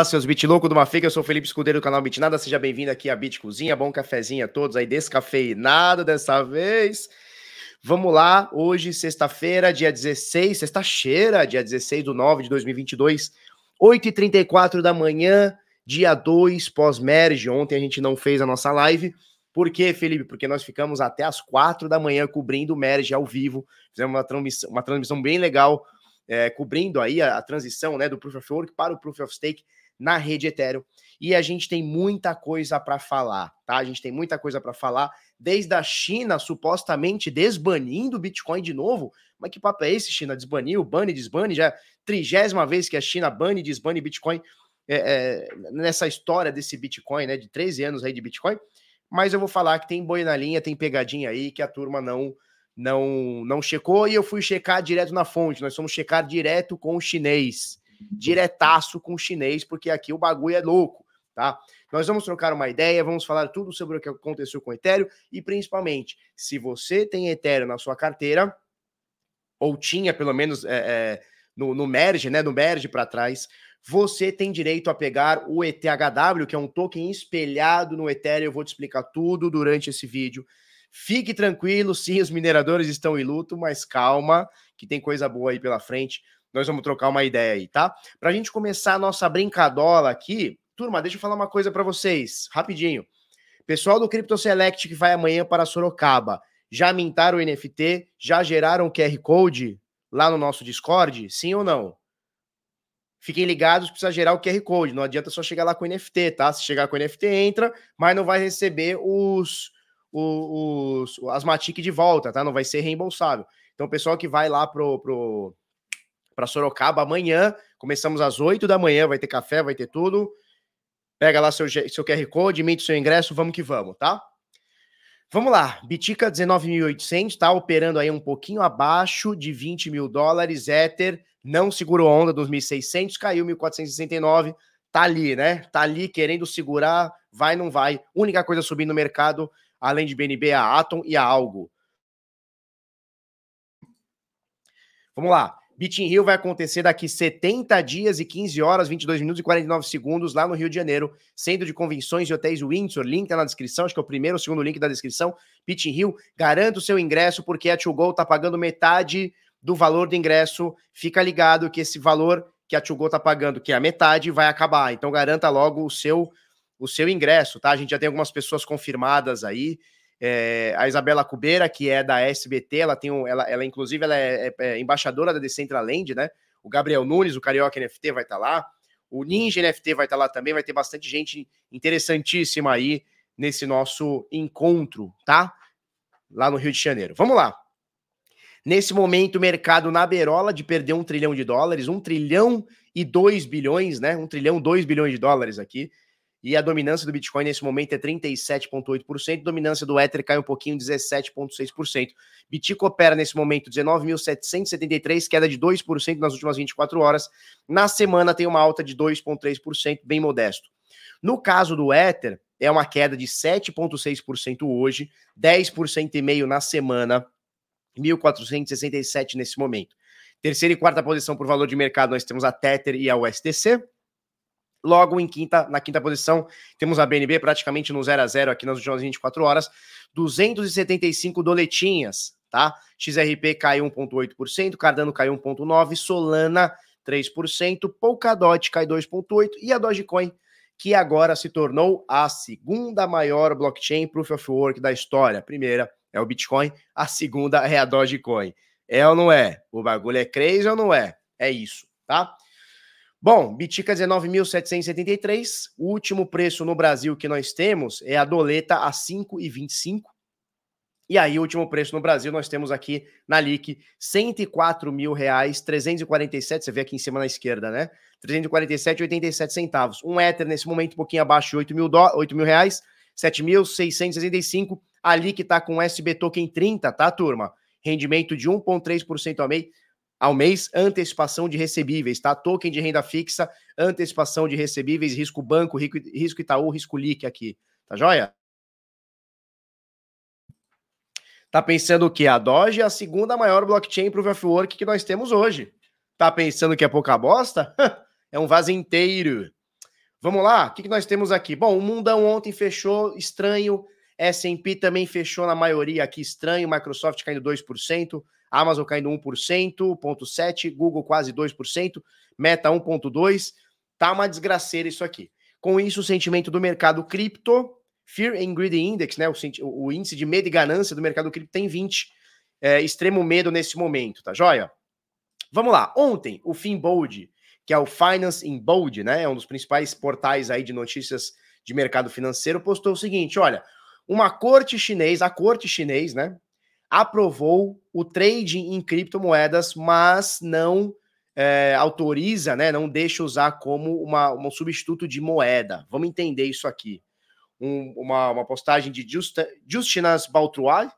Fala, seus bit louco do Mafega, eu sou o Felipe Escudeiro do canal Bitnada, seja bem-vindo aqui à Bit Cozinha, bom cafezinho a todos aí, descafeinado dessa vez. Vamos lá, hoje, sexta-feira, dia 16, sexta-feira, dia 16 do 9 de 2022, 8h34 da manhã, dia 2, pós-merge, ontem a gente não fez a nossa live, por quê, Felipe? Porque nós ficamos até as 4 da manhã cobrindo o merge ao vivo, fizemos uma transmissão, uma transmissão bem legal, é, cobrindo aí a, a, transição né, do Proof of Work para o Proof of Stake na rede Ethereum. E a gente tem muita coisa para falar, tá? A gente tem muita coisa para falar, desde a China supostamente desbanindo o Bitcoin de novo. Mas que papo é esse, China? Desbaniu, bane, desbane, já é trigésima vez que a China bane, desbane Bitcoin é, é, nessa história desse Bitcoin, né? De 13 anos aí de Bitcoin. Mas eu vou falar que tem boi na linha, tem pegadinha aí que a turma não não não checou e eu fui checar direto na fonte. Nós fomos checar direto com o chinês, diretaço com o chinês, porque aqui o bagulho é louco, tá? Nós vamos trocar uma ideia, vamos falar tudo sobre o que aconteceu com o Ethereum e principalmente, se você tem Ethereum na sua carteira, ou tinha pelo menos é, é, no, no merge, né, no merge para trás, você tem direito a pegar o ETHW, que é um token espelhado no Ethereum. Eu vou te explicar tudo durante esse vídeo. Fique tranquilo, sim, os mineradores estão em luto, mas calma, que tem coisa boa aí pela frente. Nós vamos trocar uma ideia aí, tá? Para a gente começar a nossa brincadola aqui, turma, deixa eu falar uma coisa para vocês, rapidinho. Pessoal do Crypto Select que vai amanhã para Sorocaba, já mintaram o NFT? Já geraram o QR Code lá no nosso Discord? Sim ou não? Fiquem ligados, precisa gerar o QR Code. Não adianta só chegar lá com o NFT, tá? Se chegar com o NFT, entra, mas não vai receber os, os, os as Matic de volta, tá? Não vai ser reembolsável. Então, o pessoal que vai lá pro, pro para Sorocaba amanhã, começamos às 8 da manhã, vai ter café, vai ter tudo. Pega lá seu, seu QR Code, emite seu ingresso, vamos que vamos, tá? Vamos lá, Bitica 19.800, tá operando aí um pouquinho abaixo de 20 mil dólares, Ether não segurou onda dos 1.600, caiu 1.469, tá ali, né? Tá ali querendo segurar, vai, não vai. Única coisa subindo no mercado além de BNB, a Atom e a Algo. Vamos lá. Beat Rio vai acontecer daqui 70 dias e 15 horas, 22 minutos e 49 segundos lá no Rio de Janeiro, Centro de Convenções e Hotéis Windsor. Link tá na descrição, acho que é o primeiro ou segundo link da descrição. Beat Rio, garanta o seu ingresso porque a Tio tá pagando metade do valor do ingresso. Fica ligado que esse valor que a Tio tá pagando, que é a metade, vai acabar. Então garanta logo o seu o seu ingresso, tá? A gente já tem algumas pessoas confirmadas aí. É, a Isabela Cubeira, que é da SBT, ela tem um, ela, ela inclusive ela é, é, é embaixadora da Decentraland, né? O Gabriel Nunes, o Carioca NFT vai estar tá lá. O Ninja NFT vai estar tá lá também, vai ter bastante gente interessantíssima aí nesse nosso encontro, tá? Lá no Rio de Janeiro. Vamos lá. Nesse momento, o mercado na berola de perder um trilhão de dólares, um trilhão e dois bilhões, né? Um trilhão, dois bilhões de dólares aqui. E a dominância do Bitcoin nesse momento é 37,8%, dominância do Ether cai um pouquinho, 17,6%. Bitcoin opera nesse momento 19.773, queda de 2% nas últimas 24 horas. Na semana tem uma alta de 2,3%, bem modesto. No caso do Ether, é uma queda de 7,6% hoje, 10,5% na semana, 1.467 nesse momento. Terceira e quarta posição por valor de mercado, nós temos a Tether e a USDC. Logo em quinta, na quinta posição, temos a BNB praticamente no 0 a 0 aqui nas últimas 24 horas, 275 doletinhas, tá? XRP caiu 1.8%, Cardano caiu 1.9%, Solana 3%, Polkadot cai 2.8% e a Dogecoin, que agora se tornou a segunda maior blockchain proof of work da história. A primeira é o Bitcoin, a segunda é a Dogecoin. É ou não é? O bagulho é crazy ou não é? É isso, tá? Bom, Bitica 19.773. O último preço no Brasil que nós temos é a doleta a 5,25. E aí, o último preço no Brasil, nós temos aqui na LIC 104 mil reais, 347, você vê aqui em cima na esquerda, né? 347,87 centavos. Um Ether nesse momento um pouquinho abaixo de 8 mil, do... 8 mil reais, 7.665. A LIC tá com SB Token 30, tá, turma? Rendimento de 1,3% ao mês ao mês, antecipação de recebíveis, tá? Token de renda fixa, antecipação de recebíveis, risco banco, risco Itaú, risco LIC aqui, tá joia? Tá pensando o que? A Doge é a segunda maior blockchain Proof of Work que nós temos hoje. Tá pensando que é pouca bosta? É um vaso inteiro. Vamos lá? O que, que nós temos aqui? Bom, o mundão ontem fechou estranho. S&P também fechou na maioria aqui estranho. Microsoft caindo 2%. Amazon caindo 1%, 0,7%. Google quase 2%. Meta 1,2%. Tá uma desgraceira isso aqui. Com isso, o sentimento do mercado cripto, Fear and Greed Index, né, o, o índice de medo e ganância do mercado cripto tem 20. É, extremo medo nesse momento, tá joia? Vamos lá. Ontem, o Finbold que é o Finance in Bold, né? É um dos principais portais aí de notícias de mercado financeiro, postou o seguinte: olha, uma corte chinês, a corte chinês, né, aprovou o trading em criptomoedas, mas não é, autoriza, né, não deixa usar como uma, um substituto de moeda. Vamos entender isso aqui. Um, uma, uma, postagem de Justa, Justinas Baltrois,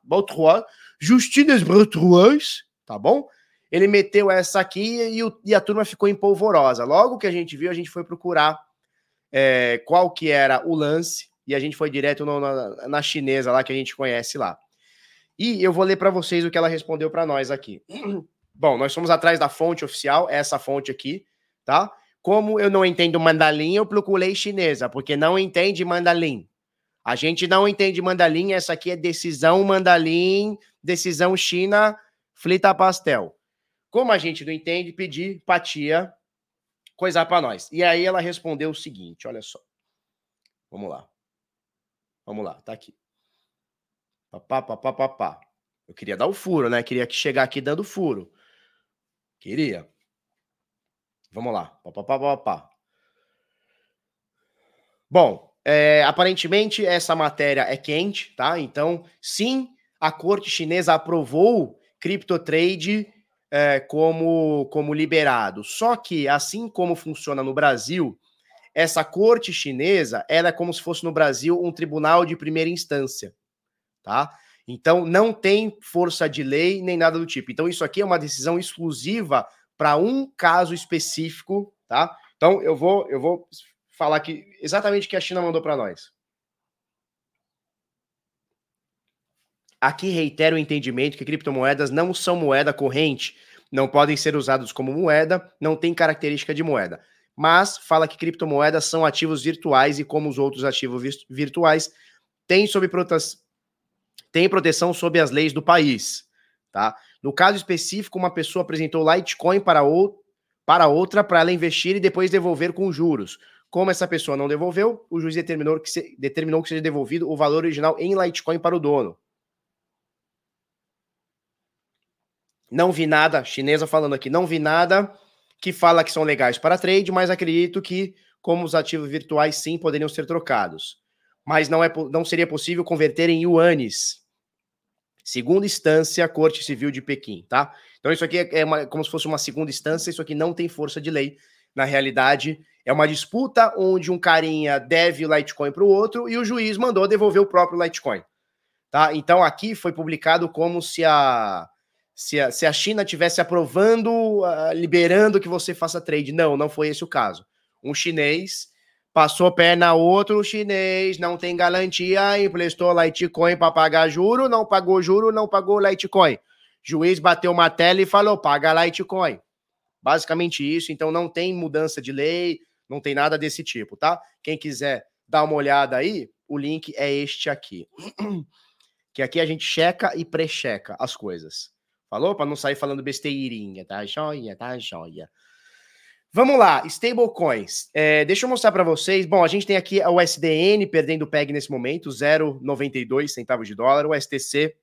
Justinas Baltrois, tá bom? ele meteu essa aqui e, o, e, a turma ficou empolvorosa. Logo que a gente viu, a gente foi procurar é, qual que era o lance e a gente foi direto no, na, na, chinesa lá que a gente conhece lá. E eu vou ler para vocês o que ela respondeu para nós aqui. Bom, nós somos atrás da fonte oficial, essa fonte aqui, tá? Como eu não entendo mandalim, eu procurei chinesa, porque não entende mandalim. A gente não entende mandalim, essa aqui é decisão mandalim, decisão China, flita pastel. Como a gente não entende, pedir pra tia coisar para nós. E aí ela respondeu o seguinte: olha só. Vamos lá. Vamos lá, tá aqui. Papá, papá, papá. Eu queria dar o furo, né? Queria chegar aqui dando furo. Queria. Vamos lá. Papá, papá. Bom, é, aparentemente essa matéria é quente, tá? Então, sim, a corte chinesa aprovou CryptoTrade é, como, como liberado. Só que, assim como funciona no Brasil, essa corte chinesa era como se fosse no Brasil um tribunal de primeira instância, tá? Então não tem força de lei nem nada do tipo. Então isso aqui é uma decisão exclusiva para um caso específico, tá? Então eu vou eu vou falar aqui exatamente o que a China mandou para nós. Aqui reitero o entendimento que criptomoedas não são moeda corrente, não podem ser usados como moeda, não tem característica de moeda. Mas fala que criptomoedas são ativos virtuais e, como os outros ativos virtuais, têm, sob têm proteção sob as leis do país. Tá? No caso específico, uma pessoa apresentou Litecoin para, ou... para outra para ela investir e depois devolver com juros. Como essa pessoa não devolveu, o juiz determinou que, se... determinou que seja devolvido o valor original em Litecoin para o dono. Não vi nada, chinesa falando aqui, não vi nada que fala que são legais para trade, mas acredito que, como os ativos virtuais, sim, poderiam ser trocados. Mas não, é, não seria possível converter em yuanes. Segunda instância, Corte Civil de Pequim, tá? Então, isso aqui é, uma, como se fosse uma segunda instância, isso aqui não tem força de lei. Na realidade, é uma disputa onde um carinha deve Litecoin para o outro e o juiz mandou devolver o próprio Litecoin. Tá? Então, aqui foi publicado como se a se a, se a China tivesse aprovando, uh, liberando que você faça trade. Não, não foi esse o caso. Um chinês passou perna outro chinês, não tem garantia, emprestou Litecoin para pagar juro, não pagou juro, não pagou Litecoin. Juiz bateu uma tela e falou: paga Litecoin. Basicamente isso, então não tem mudança de lei, não tem nada desse tipo, tá? Quem quiser dar uma olhada aí, o link é este aqui. que aqui a gente checa e pré-checa as coisas. Falou? Para não sair falando besteirinha, tá joia, tá joia. Vamos lá, stablecoins. É, deixa eu mostrar para vocês. Bom, a gente tem aqui o SDN perdendo PEG nesse momento, 0,92 centavos de dólar. O STC,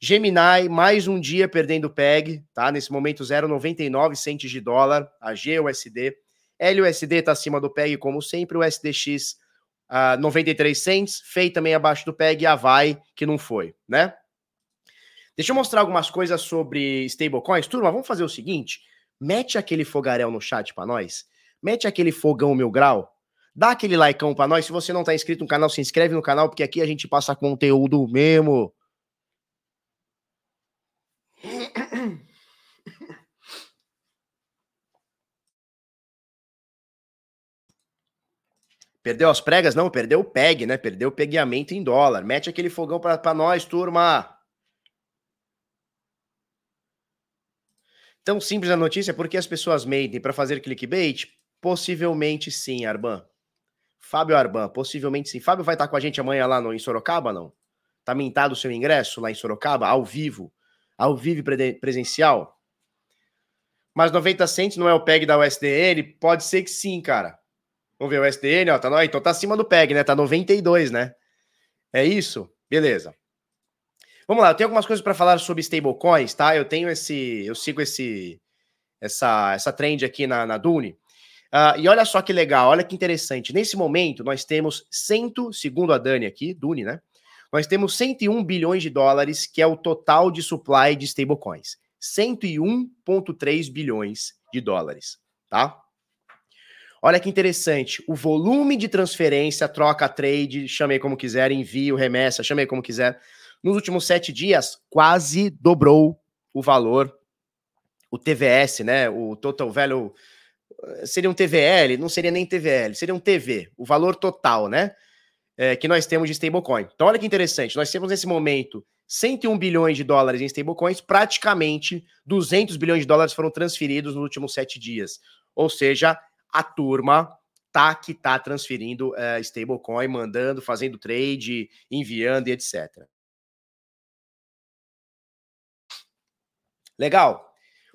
Gemini, mais um dia perdendo PEG, tá? Nesse momento, 0,99 centes de dólar. A GUSD. LUSD está acima do PEG, como sempre. O SDX, uh, 93 cents. FEI também abaixo do PEG. E a VAI, que não foi, né? Deixa eu mostrar algumas coisas sobre stablecoins. Turma, vamos fazer o seguinte: mete aquele fogaréu no chat para nós. Mete aquele fogão mil grau. Dá aquele likeão para nós. Se você não tá inscrito no canal, se inscreve no canal, porque aqui a gente passa conteúdo mesmo. Perdeu as pregas? Não, perdeu o PEG, né? Perdeu o pegueamento em dólar. Mete aquele fogão para nós, turma. Tão simples a notícia porque as pessoas mentem para fazer clickbait. Possivelmente sim, Arban. Fábio Arban, possivelmente sim. Fábio vai estar com a gente amanhã lá no, em Sorocaba, não? Tá mintado o seu ingresso lá em Sorocaba, ao vivo? Ao vivo presencial? Mas 90 centos não é o PEG da USDN? Pode ser que sim, cara. Vamos ver o USDN, ó, tá, então tá acima do PEG, né? Tá 92, né? É isso? Beleza. Vamos lá, eu tenho algumas coisas para falar sobre stablecoins, tá? Eu tenho esse, eu sigo esse, essa, essa trend aqui na, na Dune. Uh, e olha só que legal, olha que interessante. Nesse momento, nós temos 100, segundo a Dani aqui, Dune, né? Nós temos 101 bilhões de dólares, que é o total de supply de stablecoins. 101,3 bilhões de dólares, tá? Olha que interessante, o volume de transferência, troca, trade, chamei como quiser, envio, remessa, chamei como quiser, nos últimos sete dias, quase dobrou o valor, o TVS, né? O Total Value. Seria um TVL? Não seria nem TVL, seria um TV, o valor total, né? É, que nós temos de stablecoin. Então, olha que interessante, nós temos nesse momento 101 bilhões de dólares em stablecoins, praticamente 200 bilhões de dólares foram transferidos nos últimos sete dias. Ou seja, a turma tá que tá transferindo uh, stablecoin, mandando, fazendo trade, enviando e etc. Legal.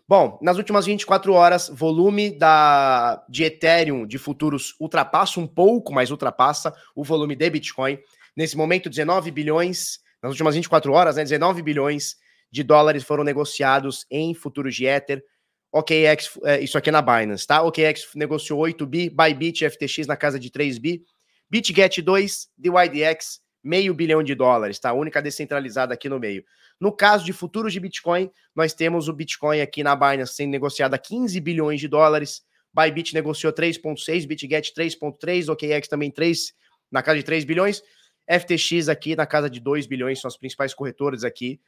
Bom, nas últimas 24 horas, volume da, de Ethereum de futuros ultrapassa um pouco, mas ultrapassa o volume de Bitcoin. Nesse momento, 19 bilhões, nas últimas 24 horas, né, 19 bilhões de dólares foram negociados em futuros de Ether. OKX, é, isso aqui é na Binance, tá? OKX negociou 8 bi, Bybit FTX na casa de 3 bi, BitGet 2, DYDX, meio bilhão de dólares, tá? A única descentralizada aqui no meio. No caso de futuros de Bitcoin, nós temos o Bitcoin aqui na Binance sendo negociado a 15 bilhões de dólares. Bybit negociou 3,6, BitGet 3,3, OKX também 3, na casa de 3 bilhões. FTX aqui na casa de 2 bilhões, são as principais corretoras aqui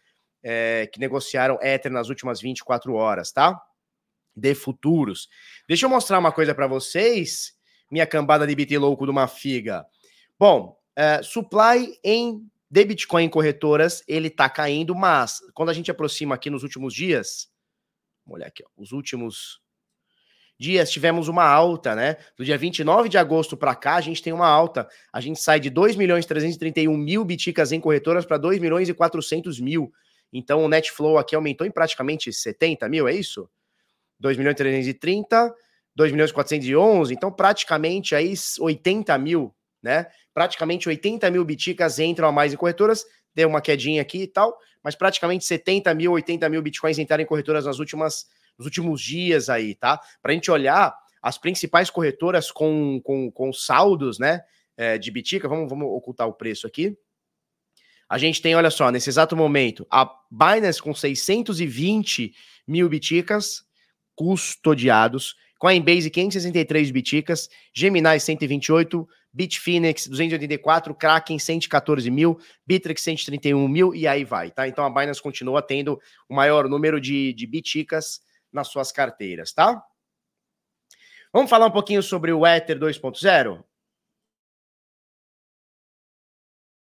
é, que negociaram Ether nas últimas 24 horas, tá? De futuros. Deixa eu mostrar uma coisa para vocês, minha cambada de BT louco de uma figa. Bom, é, supply em de Bitcoin corretoras, ele tá caindo, mas quando a gente aproxima aqui nos últimos dias, vamos olhar aqui, ó, os últimos dias tivemos uma alta, né? Do dia 29 de agosto para cá, a gente tem uma alta. A gente sai de 2 milhões 331 mil biticas em corretoras para 2 milhões e 400 mil. Então o net flow aqui aumentou em praticamente 70 mil, é isso? 2 milhões 330, 2 milhões 411, então praticamente aí 80 mil, né? praticamente 80 mil biticas entram a mais em corretoras, deu uma quedinha aqui e tal, mas praticamente 70 mil, 80 mil bitcoins entraram em corretoras nas últimas, nos últimos dias aí, tá? Para a gente olhar as principais corretoras com, com, com saldos, né, é, de bitica, vamos, vamos ocultar o preço aqui. A gente tem, olha só, nesse exato momento, a Binance com 620 mil biticas custodiados, Coinbase 563 biticas, Gemini 128, Bitfinex 284, Kraken 114 mil, Bittrex 131 mil e aí vai, tá? Então a Binance continua tendo o maior número de, de biticas nas suas carteiras, tá? Vamos falar um pouquinho sobre o Ether 2.0?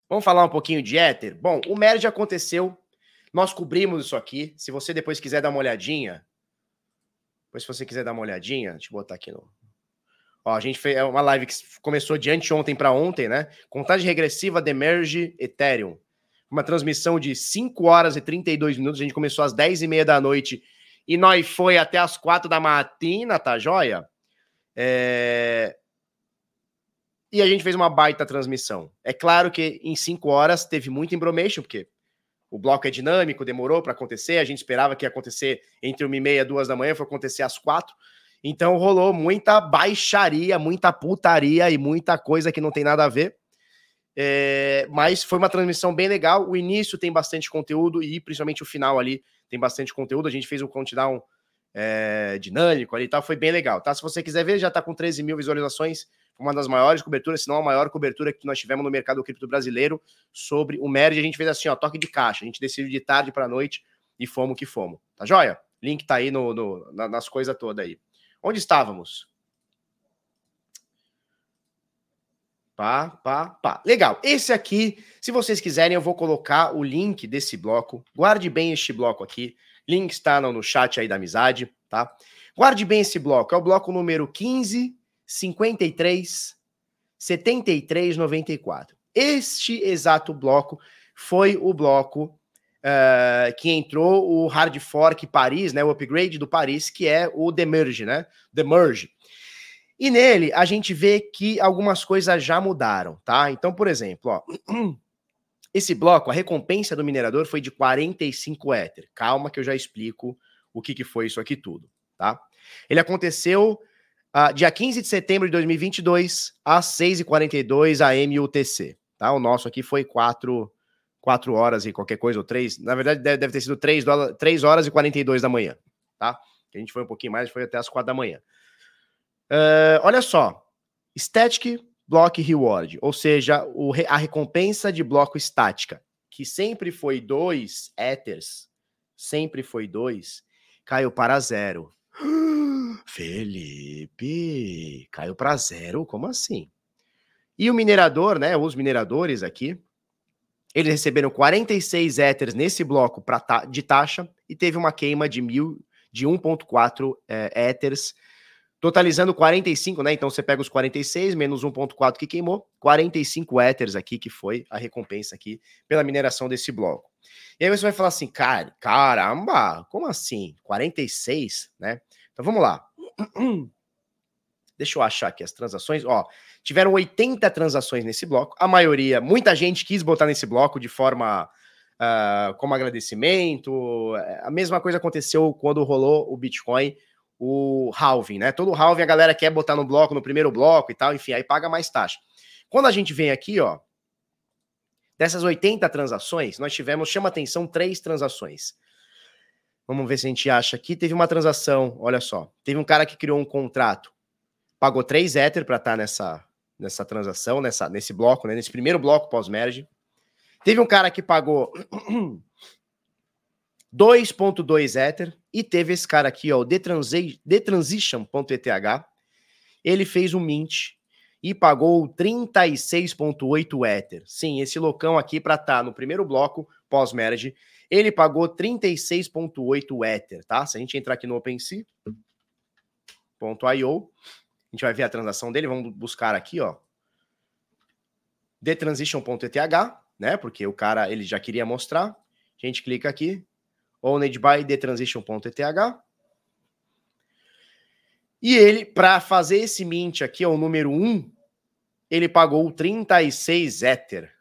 Vamos falar um pouquinho de Ether? Bom, o merge aconteceu, nós cobrimos isso aqui. Se você depois quiser dar uma olhadinha, depois se você quiser dar uma olhadinha, deixa eu botar aqui no, Ó, a gente fez é uma live que começou de anteontem para ontem, né? Contagem regressiva de Merge Ethereum. Uma transmissão de 5 horas e 32 minutos. A gente começou às 10 e meia da noite e nós foi até as 4 da matina, tá joia? É... E a gente fez uma baita transmissão. É claro que em 5 horas teve muito embromation, porque o bloco é dinâmico, demorou para acontecer. A gente esperava que ia acontecer entre 1 e meia 2 da manhã, foi acontecer às 4. Então rolou muita baixaria, muita putaria e muita coisa que não tem nada a ver. É, mas foi uma transmissão bem legal. O início tem bastante conteúdo e principalmente o final ali tem bastante conteúdo. A gente fez um countdown é, dinâmico ali e tal, foi bem legal, tá? Se você quiser ver, já tá com 13 mil visualizações, uma das maiores coberturas, se não a maior cobertura que nós tivemos no mercado cripto brasileiro sobre o merge. A gente fez assim, ó, toque de caixa. A gente decidiu de tarde para noite e fomos que fomos. Tá joia? Link tá aí no, no nas coisas todas aí. Onde estávamos? Pá, pá, pá. Legal. Esse aqui, se vocês quiserem, eu vou colocar o link desse bloco. Guarde bem este bloco aqui. Link está no, chat aí da amizade, tá? Guarde bem esse bloco. É o bloco número 15 53 73 94. Este exato bloco foi o bloco uh, que entrou o hard fork Paris, né, o upgrade do Paris, que é o Demerge, né? Demerge. E nele a gente vê que algumas coisas já mudaram, tá? Então, por exemplo, ó, esse bloco, a recompensa do minerador foi de 45 Ether. Calma que eu já explico o que, que foi isso aqui tudo, tá? Ele aconteceu uh, dia 15 de setembro de 2022, às 6h42 AM UTC, tá? O nosso aqui foi 4 4 horas e qualquer coisa, ou 3. Na verdade, deve, deve ter sido 3, 3 horas e 42 da manhã, tá? A gente foi um pouquinho mais, foi até as 4 da manhã. Uh, olha só. Static Block Reward, ou seja, o, a recompensa de bloco estática, que sempre foi 2 Ethers, sempre foi 2, caiu para zero. Felipe, caiu para zero? Como assim? E o minerador, né? Os mineradores aqui, eles receberam 46 Ethers nesse bloco pra, de taxa e teve uma queima de, mil, de 1,4 é, Ethers, totalizando 45, né? Então você pega os 46 menos 1,4 que queimou, 45 Ethers aqui, que foi a recompensa aqui pela mineração desse bloco. E aí você vai falar assim, cara, caramba, como assim? 46, né? Então vamos lá. Deixa eu achar aqui as transações. Ó, tiveram 80 transações nesse bloco. A maioria, muita gente quis botar nesse bloco de forma uh, como agradecimento. A mesma coisa aconteceu quando rolou o Bitcoin, o halving, né? Todo halving a galera quer botar no bloco, no primeiro bloco e tal, enfim, aí paga mais taxa. Quando a gente vem aqui, ó, dessas 80 transações, nós tivemos, chama atenção, três transações. Vamos ver se a gente acha aqui. Teve uma transação, olha só. Teve um cara que criou um contrato pagou 3 Ether para estar tá nessa, nessa transação, nessa, nesse bloco, né, nesse primeiro bloco pós-merge. Teve um cara que pagou 2.2 Ether e teve esse cara aqui, ó, o Detransition.eth. Ele fez um mint e pagou 36.8 Ether. Sim, esse loucão aqui para estar tá no primeiro bloco pós-merge, ele pagou 36.8 Ether, tá? Se a gente entrar aqui no OpenSea.io, a gente vai ver a transação dele, vamos buscar aqui, ó. Detransition.eth, né? Porque o cara ele já queria mostrar. A gente clica aqui, owned by detransition.eth. E ele, para fazer esse mint aqui, o número 1, ele pagou 36 Ether.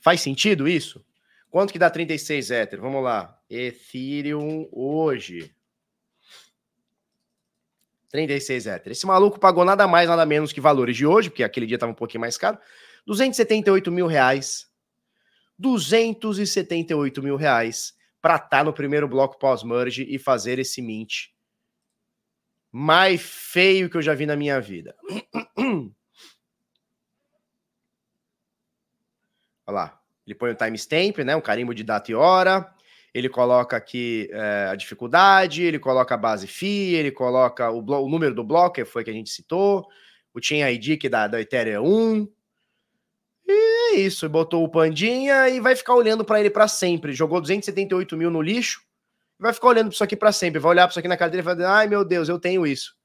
Faz sentido isso? Quanto que dá 36 Ether? Vamos lá. Ethereum hoje. 36 Ether. Esse maluco pagou nada mais, nada menos que valores de hoje, porque aquele dia estava um pouquinho mais caro. 278 mil reais. 278 mil reais para estar tá no primeiro bloco pós-merge e fazer esse mint mais feio que eu já vi na minha vida. Olha lá. Ele põe o timestamp, né? Um carimbo de data e hora ele coloca aqui é, a dificuldade, ele coloca a base FI, ele coloca o, o, número do bloco, que foi que a gente citou, o chain ID que da, da Ethereum 1. E é isso, botou o pandinha e vai ficar olhando para ele para sempre. Jogou 278 mil no lixo, vai ficar olhando para isso aqui para sempre. Vai olhar para isso aqui na cadeira e vai dizer: ai meu Deus, eu tenho isso.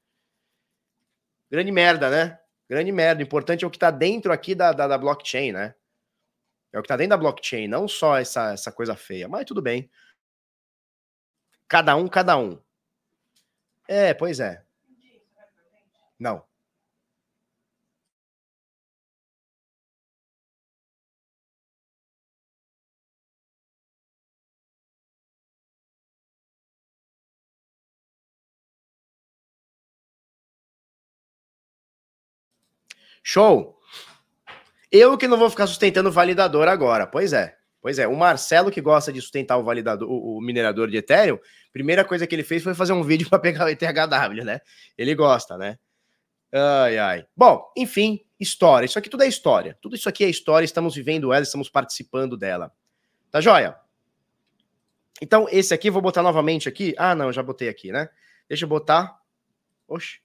Grande merda, né? Grande merda. O importante é o que está dentro aqui da, da, da blockchain, né? É o que está dentro da blockchain, não só essa, essa coisa feia. Mas tudo bem. Cada um, cada um. É, pois é. Não. Show! Eu que não vou ficar sustentando o validador agora. Pois é. Pois é. O Marcelo que gosta de sustentar o validador, o, o minerador de Ethereum, primeira coisa que ele fez foi fazer um vídeo para pegar o ETHW, né? Ele gosta, né? Ai, ai. Bom, enfim, história. Isso aqui tudo é história. Tudo isso aqui é história. Estamos vivendo ela, estamos participando dela. Tá joia? Então, esse aqui, vou botar novamente aqui. Ah, não, já botei aqui, né? Deixa eu botar. Oxe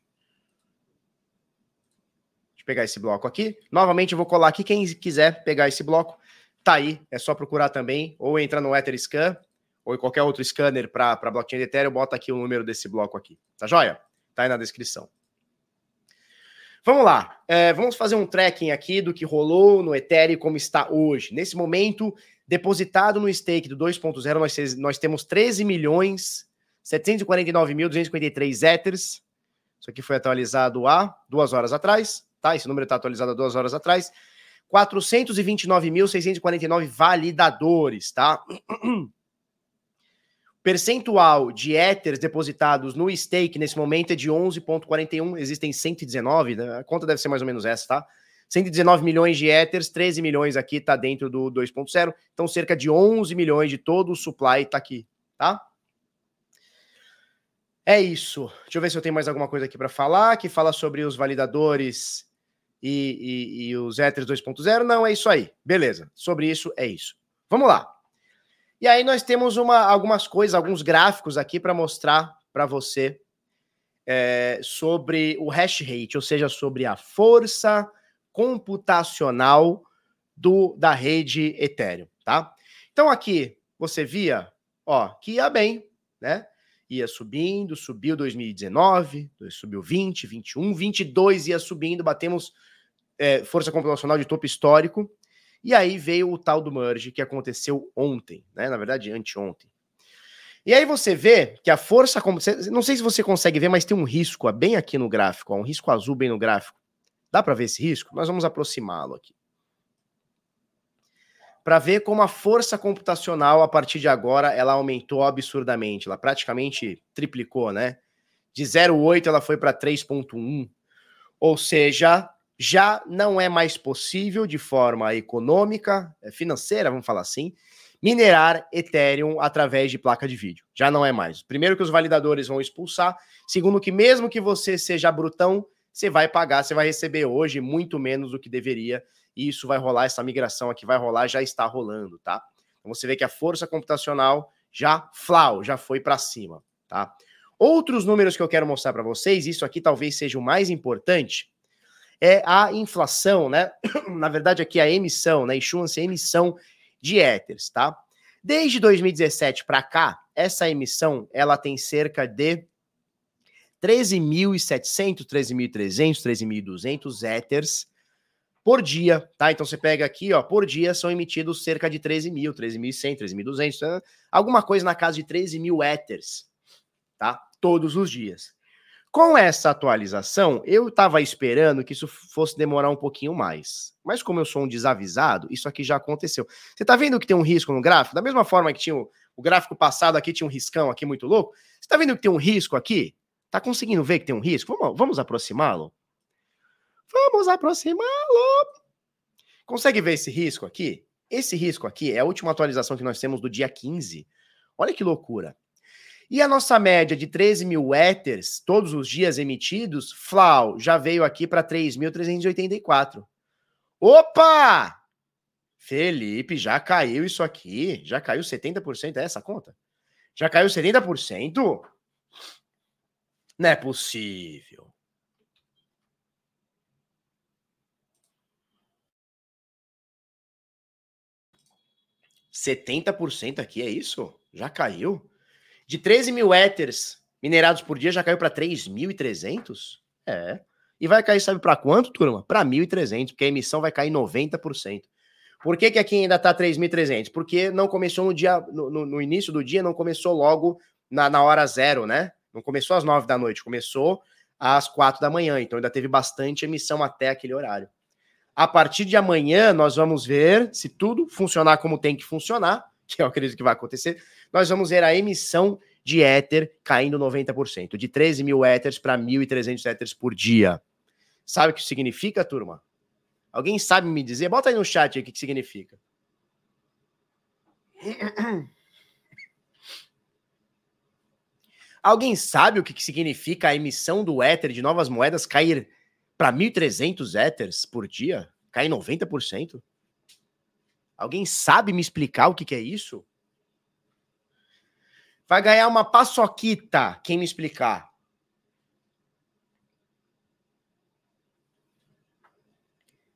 pegar esse bloco aqui. Novamente, eu vou colar aqui. Quem quiser pegar esse bloco, tá aí. É só procurar também, ou entra no Etherscan, ou em qualquer outro scanner para blockchain de Ethereum, bota aqui o número desse bloco aqui. Tá joia? Tá aí na descrição. Vamos lá, é, vamos fazer um tracking aqui do que rolou no Ethereum como está hoje. Nesse momento, depositado no stake do 2.0, nós, nós temos 13 milhões 749.253 Ethers. Isso aqui foi atualizado há duas horas atrás, tá? Esse número está atualizado há duas horas atrás. 429.649 validadores, tá? Percentual de Ethers depositados no stake nesse momento é de 11,41. Existem 119, né? a conta deve ser mais ou menos essa, tá? 119 milhões de Ethers, 13 milhões aqui tá dentro do 2.0. Então, cerca de 11 milhões de todo o supply tá aqui, tá? É isso. Deixa eu ver se eu tenho mais alguma coisa aqui para falar, que fala sobre os validadores e, e, e os Ethers 2.0. Não, é isso aí. Beleza. Sobre isso, é isso. Vamos lá. E aí nós temos uma, algumas coisas, alguns gráficos aqui para mostrar para você é, sobre o hash rate, ou seja, sobre a força computacional do da rede Ethereum, tá? Então aqui você via, ó, que ia bem, né? Ia subindo, subiu 2019, subiu 20, 21, 22 ia subindo, batemos é, força computacional de topo histórico. E aí veio o tal do merge que aconteceu ontem, né? Na verdade, anteontem. E aí você vê que a força, não sei se você consegue ver, mas tem um risco bem aqui no gráfico, ó, um risco azul bem no gráfico. Dá para ver esse risco? Nós vamos aproximá-lo aqui. Para ver como a força computacional a partir de agora ela aumentou absurdamente, ela praticamente triplicou, né? De 0,8 ela foi para 3,1. Ou seja, já não é mais possível, de forma econômica, eh, financeira, vamos falar assim, minerar Ethereum através de placa de vídeo. Já não é mais. Primeiro que os validadores vão expulsar, segundo que mesmo que você seja brutão, você vai pagar, você vai receber hoje muito menos do que deveria, e isso vai rolar, essa migração aqui vai rolar, já está rolando, tá? Então você vê que a força computacional já flau, já foi para cima, tá? Outros números que eu quero mostrar para vocês, isso aqui talvez seja o mais importante, é a inflação, né? Na verdade, aqui a emissão, né? Issuance, emissão de Ethers, tá? Desde 2017 para cá, essa emissão ela tem cerca de 13.700, 13.300, 13.200 Ethers por dia, tá? Então você pega aqui, ó, por dia são emitidos cerca de 13 mil, 13.100, 13.200, alguma coisa na casa de 13 mil Ethers, tá? Todos os dias. Com essa atualização, eu estava esperando que isso fosse demorar um pouquinho mais. Mas como eu sou um desavisado, isso aqui já aconteceu. Você está vendo que tem um risco no gráfico? Da mesma forma que tinha o, o gráfico passado aqui tinha um riscão aqui muito louco. Você está vendo que tem um risco aqui? Tá conseguindo ver que tem um risco? Vamos, vamos aproximá-lo? Vamos aproximá-lo. Consegue ver esse risco aqui? Esse risco aqui é a última atualização que nós temos do dia 15. Olha que loucura. E a nossa média de 13 mil Ethers todos os dias emitidos, Flau, já veio aqui para 3.384. Opa! Felipe, já caiu isso aqui? Já caiu 70%? É essa conta? Já caiu 70%? Não é possível. Setenta por cento aqui, é isso? Já caiu? De 13 mil éteres minerados por dia já caiu para 3.300? É. E vai cair, sabe para quanto, turma? Para 1.300, porque a emissão vai cair 90%. Por que, que aqui ainda está 3.300? Porque não começou no dia, no, no, início do dia, não começou logo na, na hora zero, né? Não começou às 9 da noite, começou às 4 da manhã. Então ainda teve bastante emissão até aquele horário. A partir de amanhã, nós vamos ver se tudo funcionar como tem que funcionar, que eu acredito que vai acontecer nós vamos ver a emissão de Ether caindo 90%, de 13 mil Ethers para 1.300 Ethers por dia. Sabe o que significa, turma? Alguém sabe me dizer? Bota aí no chat o que, que significa. Alguém sabe o que, que significa a emissão do Ether de novas moedas cair para 1.300 Ethers por dia? Cair 90%? Alguém sabe me explicar o que, que é isso? Vai ganhar uma paçoquita, quem me explicar.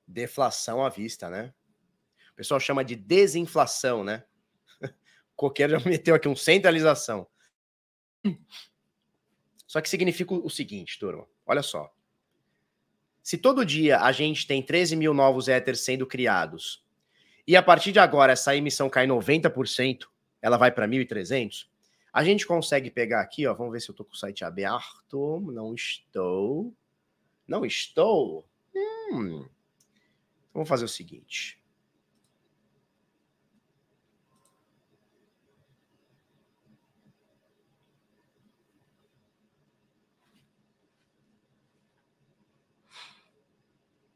Deflação à vista, né? O pessoal chama de desinflação, né? O coqueiro já meteu aqui um centralização. Só que significa o seguinte, turma. Olha só. se todo dia a gente tem 13 mil novos Ethers sendo criados, e a partir de agora essa emissão cai 90%, ela vai para 1.300, a gente consegue pegar aqui, ó, vamos ver se eu estou com o site aberto. Não estou. Não estou. Hum. Vamos fazer o seguinte.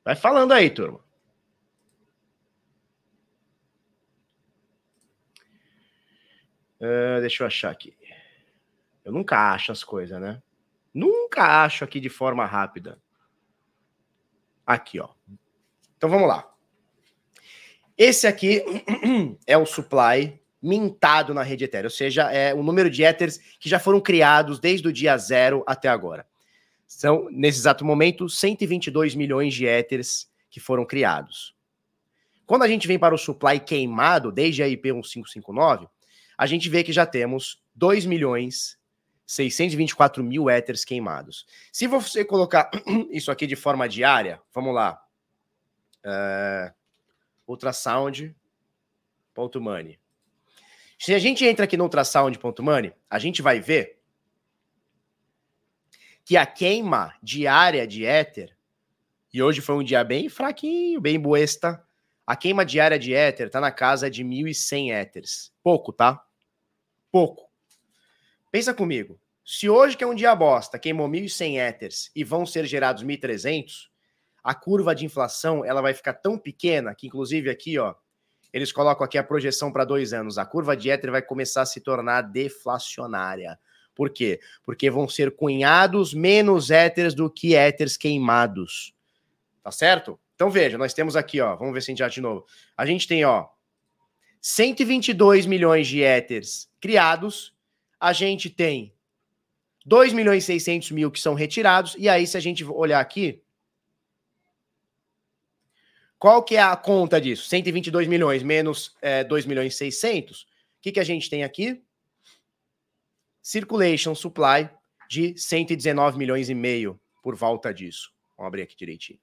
Vai falando aí, turma. Uh, deixa eu achar aqui. Eu nunca acho as coisas, né? Nunca acho aqui de forma rápida. Aqui, ó. Então vamos lá. Esse aqui é o supply mintado na rede Ethereum, ou seja, é o número de Ethers que já foram criados desde o dia zero até agora. São, nesse exato momento, 122 milhões de Ethers que foram criados. Quando a gente vem para o supply queimado, desde a IP 1559, a gente vê que já temos 2 milhões 624 mil Ethers queimados. Se você colocar isso aqui de forma diária, vamos lá. Uh, ultrasound.money. Se a gente entra aqui no ultrasound.money, a gente vai ver que a queima diária de Ether, e hoje foi um dia bem fraquinho, bem boesta, a queima diária de Ether tá na casa de 1.100 Ethers. Pouco, tá? Pouco. Pensa comigo. Se hoje, que é um dia bosta, queimou 1.100 Ethers e vão ser gerados 1.300, a curva de inflação ela vai ficar tão pequena que, inclusive, aqui, ó, eles colocam aqui a projeção para dois anos. A curva de Ether vai começar a se tornar deflacionária. Por quê? Porque vão ser cunhados menos éteres do que éteres queimados. Tá certo? Então veja, nós temos aqui, ó, vamos ver se a gente já de novo. A gente tem, ó, 122 milhões de éteres criados, a gente tem 2 milhões e 600 mil que são retirados, e aí se a gente olhar aqui, qual que é a conta disso? 122 milhões menos é, 2 milhões e 600, o que, que a gente tem aqui? Circulation Supply de 119 milhões e meio por volta disso. Vamos abrir aqui direitinho.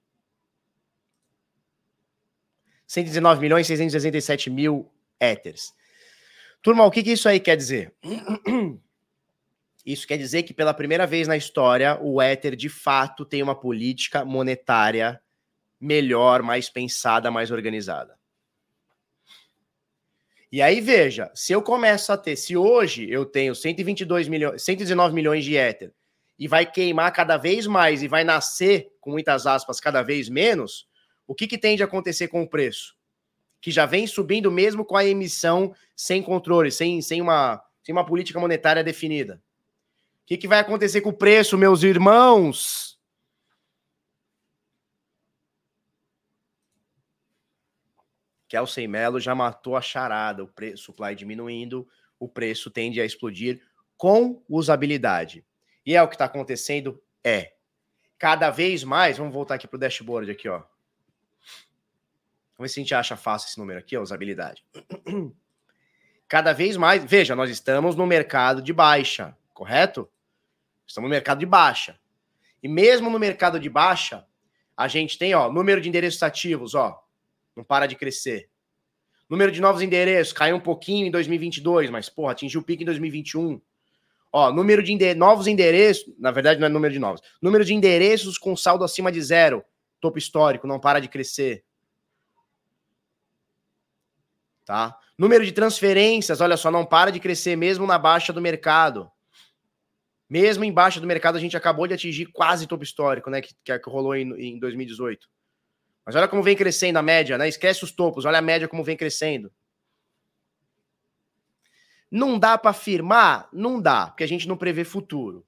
119 milhões e 667 mil Ethers. Turma, o que, que isso aí quer dizer? Isso quer dizer que pela primeira vez na história, o Ether de fato tem uma política monetária melhor, mais pensada, mais organizada. E aí, veja, se eu começo a ter, se hoje eu tenho 122 milhões, 119 milhões de Ether e vai queimar cada vez mais e vai nascer, com muitas aspas, cada vez menos, o que, que tende a acontecer com o preço? Que já vem subindo mesmo com a emissão sem controle, sem, sem, uma, sem uma política monetária definida. O que, que vai acontecer com o preço, meus irmãos? Kelsey Mello já matou a charada, o preço, supply diminuindo, o preço tende a explodir com usabilidade. E é o que está acontecendo? É. Cada vez mais, vamos voltar aqui para o dashboard aqui, ó. Vamos ver se a gente acha fácil esse número aqui, usabilidade. Cada vez mais, veja, nós estamos no mercado de baixa, correto? Estamos no mercado de baixa. E mesmo no mercado de baixa, a gente tem, ó, número de endereços ativos, ó, não para de crescer. Número de novos endereços caiu um pouquinho em 2022, mas, porra, atingiu o pico em 2021. Ó, número de ende novos endereços, na verdade não é número de novos, número de endereços com saldo acima de zero, topo histórico, não para de crescer. Tá? Número de transferências, olha só, não para de crescer mesmo na baixa do mercado. Mesmo em baixa do mercado, a gente acabou de atingir quase topo histórico, né? Que, que rolou em, em 2018. Mas olha como vem crescendo a média, né? Esquece os topos, olha a média como vem crescendo. Não dá para afirmar? Não dá, porque a gente não prevê futuro.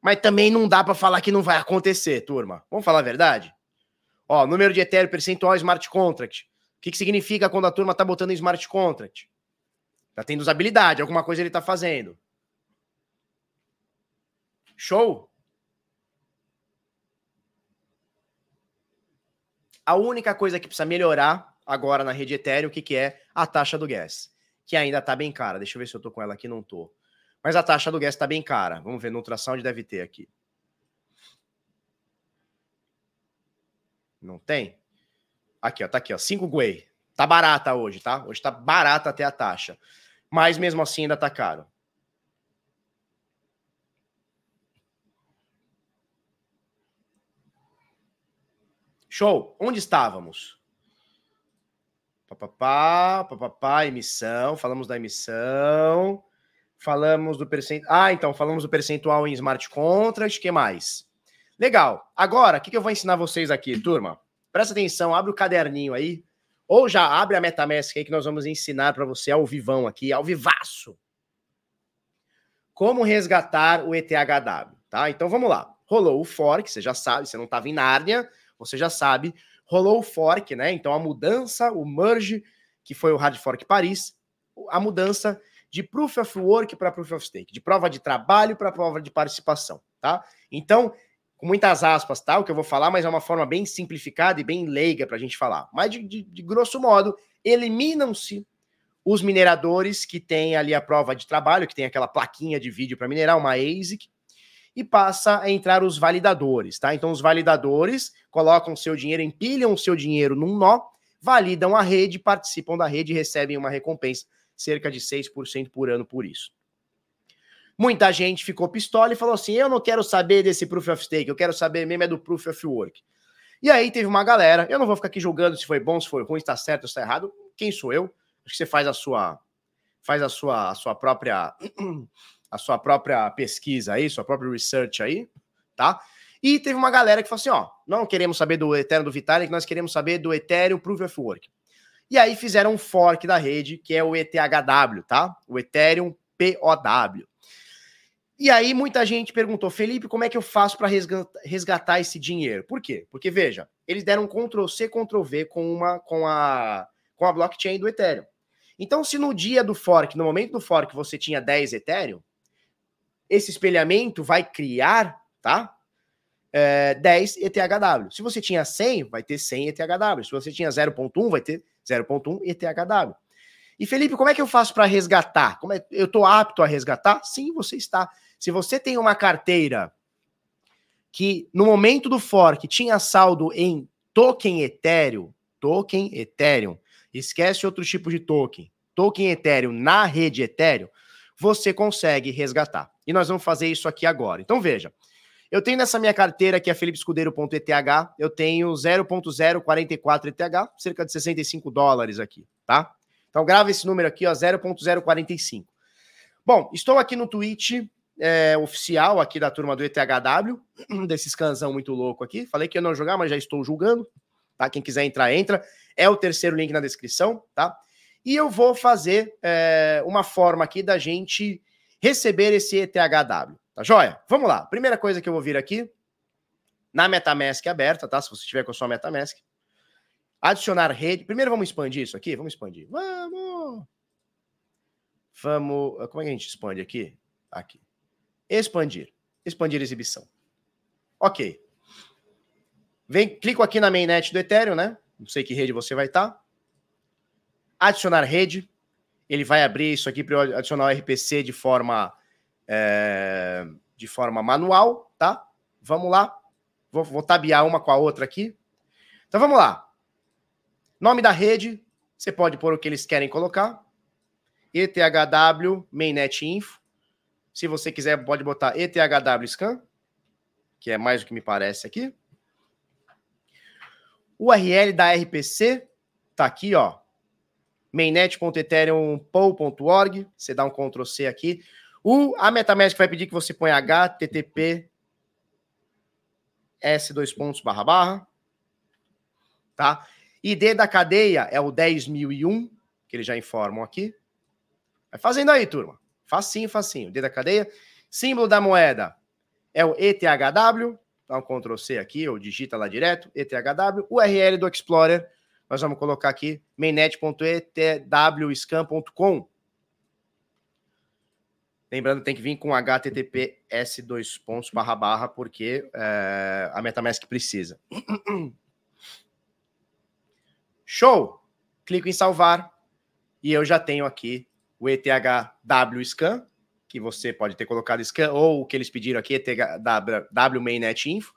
Mas também não dá para falar que não vai acontecer, turma. Vamos falar a verdade? Ó, número de Ethereum percentual smart contract. O que, que significa quando a turma tá botando em smart contract? Tá tendo usabilidade, alguma coisa ele tá fazendo. Show? A única coisa que precisa melhorar agora na rede Ethereum, o que, que é? A taxa do gas, que ainda está bem cara. Deixa eu ver se eu estou com ela aqui, não estou. Mas a taxa do gas está bem cara. Vamos ver, no ultrassound deve ter aqui. Não tem? Aqui, ó, tá aqui, ó, 5 Gwei. Tá barata hoje, tá? Hoje tá barata até a taxa. Mas mesmo assim ainda tá caro. Show. Onde estávamos? Papapá, papapá, emissão. Falamos da emissão. Falamos do percentual. Ah, então, falamos do percentual em smart contract. O que mais? Legal. Agora, o que, que eu vou ensinar vocês aqui, turma? Presta atenção, abre o caderninho aí. Ou já abre a MetaMask aí que nós vamos ensinar para você ao vivão aqui, ao vivaço. Como resgatar o ETHW, tá? Então vamos lá. Rolou o fork, você já sabe, você não estava em Nárnia, você já sabe. Rolou o fork, né? Então a mudança, o merge, que foi o Hard Fork Paris, a mudança de Proof of Work para Proof of Stake, de prova de trabalho para prova de participação, tá? Então, com muitas aspas, tá? O que eu vou falar, mas é uma forma bem simplificada e bem leiga para a gente falar. Mas, de, de, de grosso modo, eliminam-se os mineradores que têm ali a prova de trabalho, que tem aquela plaquinha de vídeo para minerar, uma ASIC, e passa a entrar os validadores, tá? Então, os validadores colocam seu dinheiro, empilham o seu dinheiro num nó, validam a rede, participam da rede e recebem uma recompensa, cerca de 6% por ano por isso. Muita gente ficou pistola e falou assim: eu não quero saber desse Proof of Stake, eu quero saber mesmo é do Proof of Work. E aí teve uma galera, eu não vou ficar aqui julgando se foi bom, se foi ruim, se tá certo, se tá errado. Quem sou eu? Acho que você faz a sua faz a sua a sua própria a sua própria pesquisa aí, sua própria research aí, tá? E teve uma galera que falou assim, ó, não queremos saber do Ethereum do Vitalik, nós queremos saber do Ethereum Proof of Work. E aí fizeram um fork da rede, que é o ETHW, tá? O Ethereum POW. E aí muita gente perguntou, Felipe, como é que eu faço para resgatar esse dinheiro? Por quê? Porque veja, eles deram Ctrl C, Ctrl V com uma com a com a blockchain do Ethereum. Então, se no dia do fork, no momento do fork, você tinha 10 Ethereum, esse espelhamento vai criar, tá? É, 10 ETHW. Se você tinha 100, vai ter 100 ETHW. Se você tinha 0.1, vai ter 0.1 ETHW. E Felipe, como é que eu faço para resgatar? Como é, eu estou apto a resgatar? Sim, você está. Se você tem uma carteira que no momento do fork tinha saldo em token Ethereum, token Ethereum, esquece outro tipo de token, token Ethereum na rede Ethereum, você consegue resgatar. E nós vamos fazer isso aqui agora. Então veja, eu tenho nessa minha carteira que é felipescudeiro.eth, eu tenho 0.044 ETH, cerca de 65 dólares aqui, tá? Então grava esse número aqui, ó, 0.045. Bom, estou aqui no Twitch é, oficial aqui da turma do ETHW, desse scanzão muito louco aqui. Falei que eu não jogar, mas já estou julgando. Tá? Quem quiser entrar, entra. É o terceiro link na descrição, tá? E eu vou fazer é, uma forma aqui da gente receber esse ETHW, tá joia? Vamos lá. Primeira coisa que eu vou vir aqui, na MetaMask aberta, tá? Se você estiver com a sua MetaMask. Adicionar rede. Primeiro vamos expandir isso aqui? Vamos expandir. Vamos! Vamos. Como é que a gente expande aqui? Aqui. Expandir. Expandir exibição. Ok. Vem, clico aqui na mainnet do Ethereum, né? Não sei que rede você vai estar. Tá. Adicionar rede. Ele vai abrir isso aqui para eu adicionar o RPC de forma é, de forma manual, tá? Vamos lá. Vou, vou tabear uma com a outra aqui. Então vamos lá. Nome da rede, você pode pôr o que eles querem colocar. ETHW Mainnet Info. Se você quiser, pode botar ETHW Scan, que é mais o que me parece aqui. URL da RPC tá aqui, ó. mainnet.ethereum.pool.org. Você dá um Ctrl C aqui. O, a MetaMask vai pedir que você ponha HTTP S2 pontos barra barra. Tá? ID da cadeia é o 10.001, que eles já informam aqui. Vai fazendo aí, turma. Facinho, facinho. D da cadeia. Símbolo da moeda é o ETHW. Dá um Ctrl C aqui, ou digita lá direto, ETHW. URL do Explorer, nós vamos colocar aqui mainnet.etwscan.com. Lembrando, tem que vir com HTTPS dois pontos barra barra, porque é, a MetaMask precisa. Show! Clico em salvar e eu já tenho aqui o ETHW Scan, que você pode ter colocado Scan, ou o que eles pediram aqui, ETHW Mainnet Info,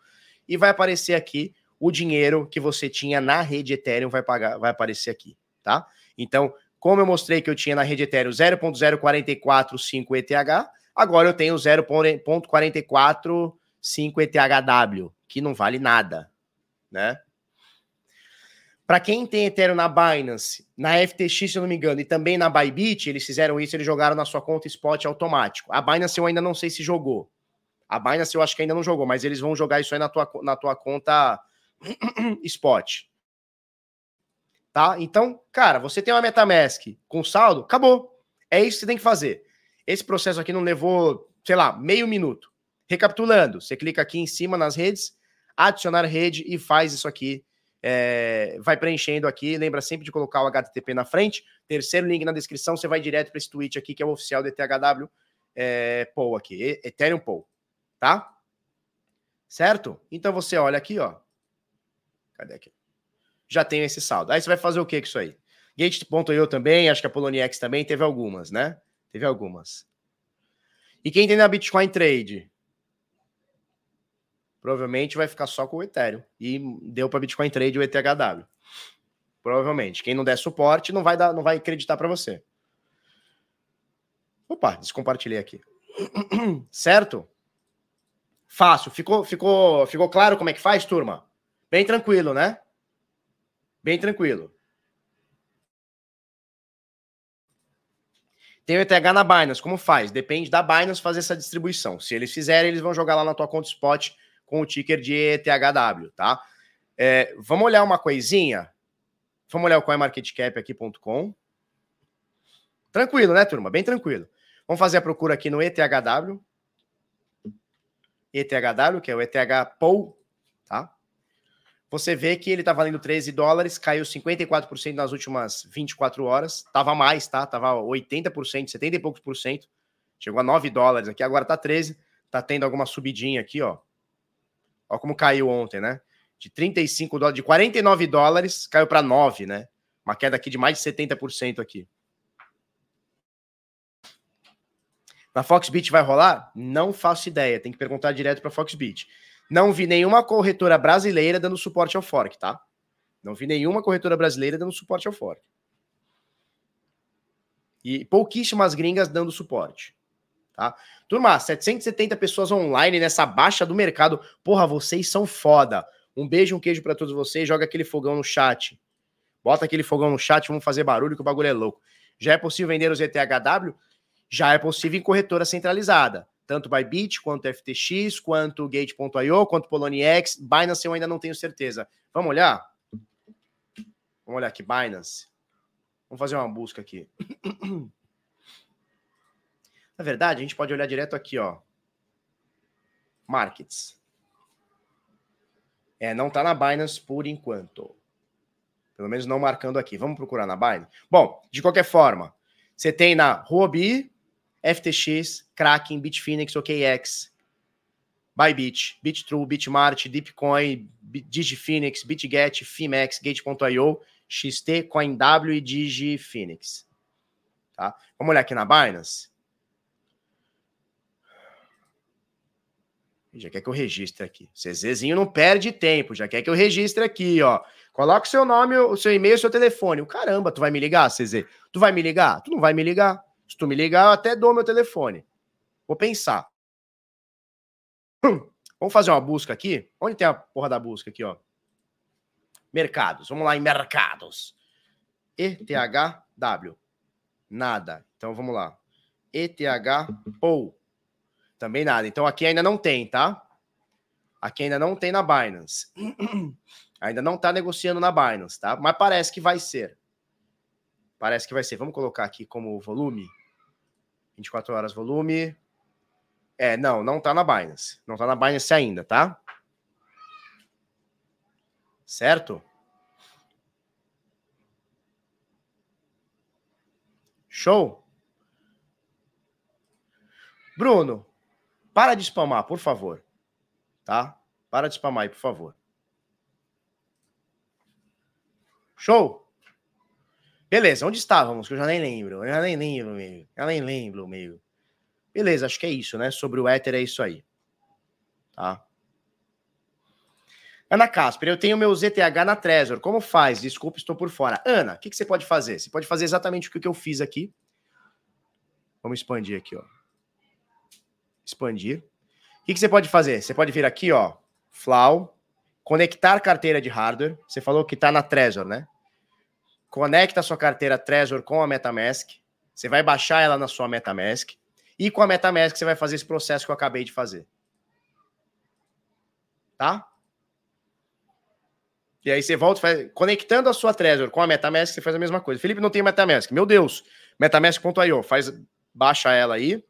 e vai aparecer aqui o dinheiro que você tinha na rede Ethereum vai pagar, vai aparecer aqui, tá? Então, como eu mostrei que eu tinha na rede Ethereum 0.0445 ETH, agora eu tenho 0.445 ETHW, que não vale nada, né? Para quem tem Ethereum na Binance, na FTX, se eu não me engano, e também na Bybit, eles fizeram isso, eles jogaram na sua conta spot automático. A Binance eu ainda não sei se jogou. A Binance eu acho que ainda não jogou, mas eles vão jogar isso aí na tua, na tua conta spot. Tá? Então, cara, você tem uma MetaMask com saldo, acabou. É isso que você tem que fazer. Esse processo aqui não levou, sei lá, meio minuto. Recapitulando, você clica aqui em cima nas redes, adicionar rede e faz isso aqui é, vai preenchendo aqui. Lembra sempre de colocar o HTTP na frente. Terceiro link na descrição, você vai direto para esse tweet aqui, que é o oficial do ETHW é, Pool aqui, Ethereum Pool, tá? Certo? Então você olha aqui, ó. Cadê aqui? Já tem esse saldo. Aí você vai fazer o que com isso aí? Gate.io também, acho que a Poloniex também teve algumas, né? Teve algumas. E quem tem na Bitcoin Trade? Provavelmente vai ficar só com o Ethereum. E deu para Bitcoin Trade o ETHW. Provavelmente. Quem não der suporte não vai dar, não vai acreditar para você. Opa, descompartilhei aqui. certo? Fácil. Ficou, ficou, ficou claro como é que faz, turma? Bem tranquilo, né? Bem tranquilo. Tem o ETH na Binance, como faz? Depende da Binance fazer essa distribuição. Se eles fizerem, eles vão jogar lá na tua conta spot com o ticker de ETHW, tá? É, vamos olhar uma coisinha? Vamos olhar o CoinMarketCap aqui.com. Tranquilo, né, turma? Bem tranquilo. Vamos fazer a procura aqui no ETHW. ETHW, que é o ETH Pool, tá? Você vê que ele tá valendo 13 dólares, caiu 54% nas últimas 24 horas. Tava mais, tá? Tava 80%, 70 e poucos por cento. Chegou a 9 dólares aqui, agora tá 13. Tá tendo alguma subidinha aqui, ó. Olha como caiu ontem, né? De 35 dólares, de 49 dólares, caiu para 9, né? Uma queda aqui de mais de 70% aqui. Na Foxbit vai rolar? Não faço ideia, tem que perguntar direto para Foxbit. Não vi nenhuma corretora brasileira dando suporte ao fork, tá? Não vi nenhuma corretora brasileira dando suporte ao fork. E pouquíssimas gringas dando suporte. Tá? Turma, 770 pessoas online nessa baixa do mercado. Porra, vocês são foda. Um beijo, um queijo para todos vocês. Joga aquele fogão no chat. Bota aquele fogão no chat, vamos fazer barulho que o bagulho é louco. Já é possível vender os ETHW? Já é possível em corretora centralizada. Tanto Bybit, quanto FTX, quanto Gate.io, quanto Poloniex. Binance eu ainda não tenho certeza. Vamos olhar? Vamos olhar aqui, Binance. Vamos fazer uma busca aqui. Na verdade, a gente pode olhar direto aqui, ó. Markets. É, não tá na Binance por enquanto. Pelo menos não marcando aqui. Vamos procurar na Binance? Bom, de qualquer forma, você tem na Huobi, FTX, Kraken, Bitfinex, OKX, Bybit, BitTrue, Bitmart, Deepcoin, DigiFinex, BitGet, Fimex, Gate.io, XT, CoinW e DigiFinex. Tá? Vamos olhar aqui na Binance. Já quer que eu registre aqui. CZzinho não perde tempo, já quer que eu registre aqui, ó. Coloca o seu nome, o seu e-mail, o seu telefone. Caramba, tu vai me ligar, CZ? Tu vai me ligar? Tu não vai me ligar. Se tu me ligar, eu até dou meu telefone. Vou pensar. Vamos fazer uma busca aqui? Onde tem a porra da busca aqui, ó? Mercados. Vamos lá em mercados. ETHW. Nada. Então vamos lá. ETH POU. Também nada. Então aqui ainda não tem, tá? Aqui ainda não tem na Binance. ainda não tá negociando na Binance, tá? Mas parece que vai ser. Parece que vai ser. Vamos colocar aqui como volume. 24 horas volume. É, não, não tá na Binance. Não tá na Binance ainda, tá? Certo? Show? Bruno, para de spamar, por favor. Tá? Para de spamar aí, por favor. Show? Beleza, onde estávamos? Que eu já nem lembro. Eu já nem lembro, meio. Já nem lembro, meio. Beleza, acho que é isso, né? Sobre o Ether é isso aí. Tá? Ana Casper, eu tenho meu ZTH na Trezor. Como faz? Desculpa, estou por fora. Ana, o que, que você pode fazer? Você pode fazer exatamente o que eu fiz aqui. Vamos expandir aqui, ó. Expandir. O que, que você pode fazer? Você pode vir aqui, ó, Flau, conectar carteira de hardware. Você falou que está na Trezor, né? Conecta a sua carteira Trezor com a MetaMask. Você vai baixar ela na sua MetaMask. E com a MetaMask você vai fazer esse processo que eu acabei de fazer. Tá? E aí você volta, faz, conectando a sua Trezor com a MetaMask, você faz a mesma coisa. Felipe não tem MetaMask. Meu Deus, MetaMask.io, faz, baixa ela aí.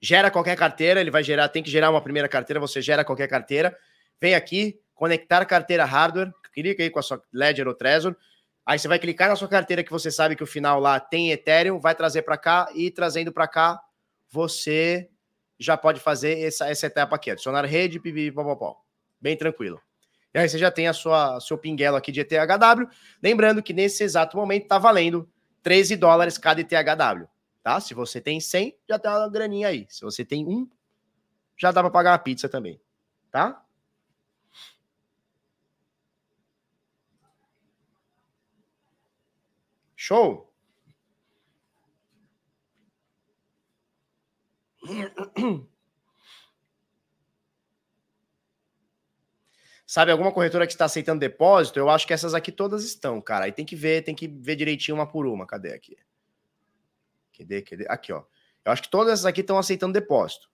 Gera qualquer carteira, ele vai gerar, tem que gerar uma primeira carteira, você gera qualquer carteira. Vem aqui, conectar carteira hardware, clica aí com a sua Ledger ou Trezor. Aí você vai clicar na sua carteira que você sabe que o final lá tem Ethereum, vai trazer para cá e trazendo para cá, você já pode fazer essa, essa etapa aqui, adicionar rede, pipi, pó, Bem tranquilo. E aí você já tem a sua seu pinguelo aqui de ETHW. Lembrando que nesse exato momento está valendo 13 dólares cada ETHW, tá? Se você tem 100, já tem uma graninha aí. Se você tem um, já dá para pagar uma pizza também, tá? Show? Sabe, alguma corretora que está aceitando depósito, eu acho que essas aqui todas estão, cara. Aí tem que ver, tem que ver direitinho uma por uma. Cadê aqui? Cadê, cadê? Aqui, ó. Eu acho que todas essas aqui estão aceitando depósito.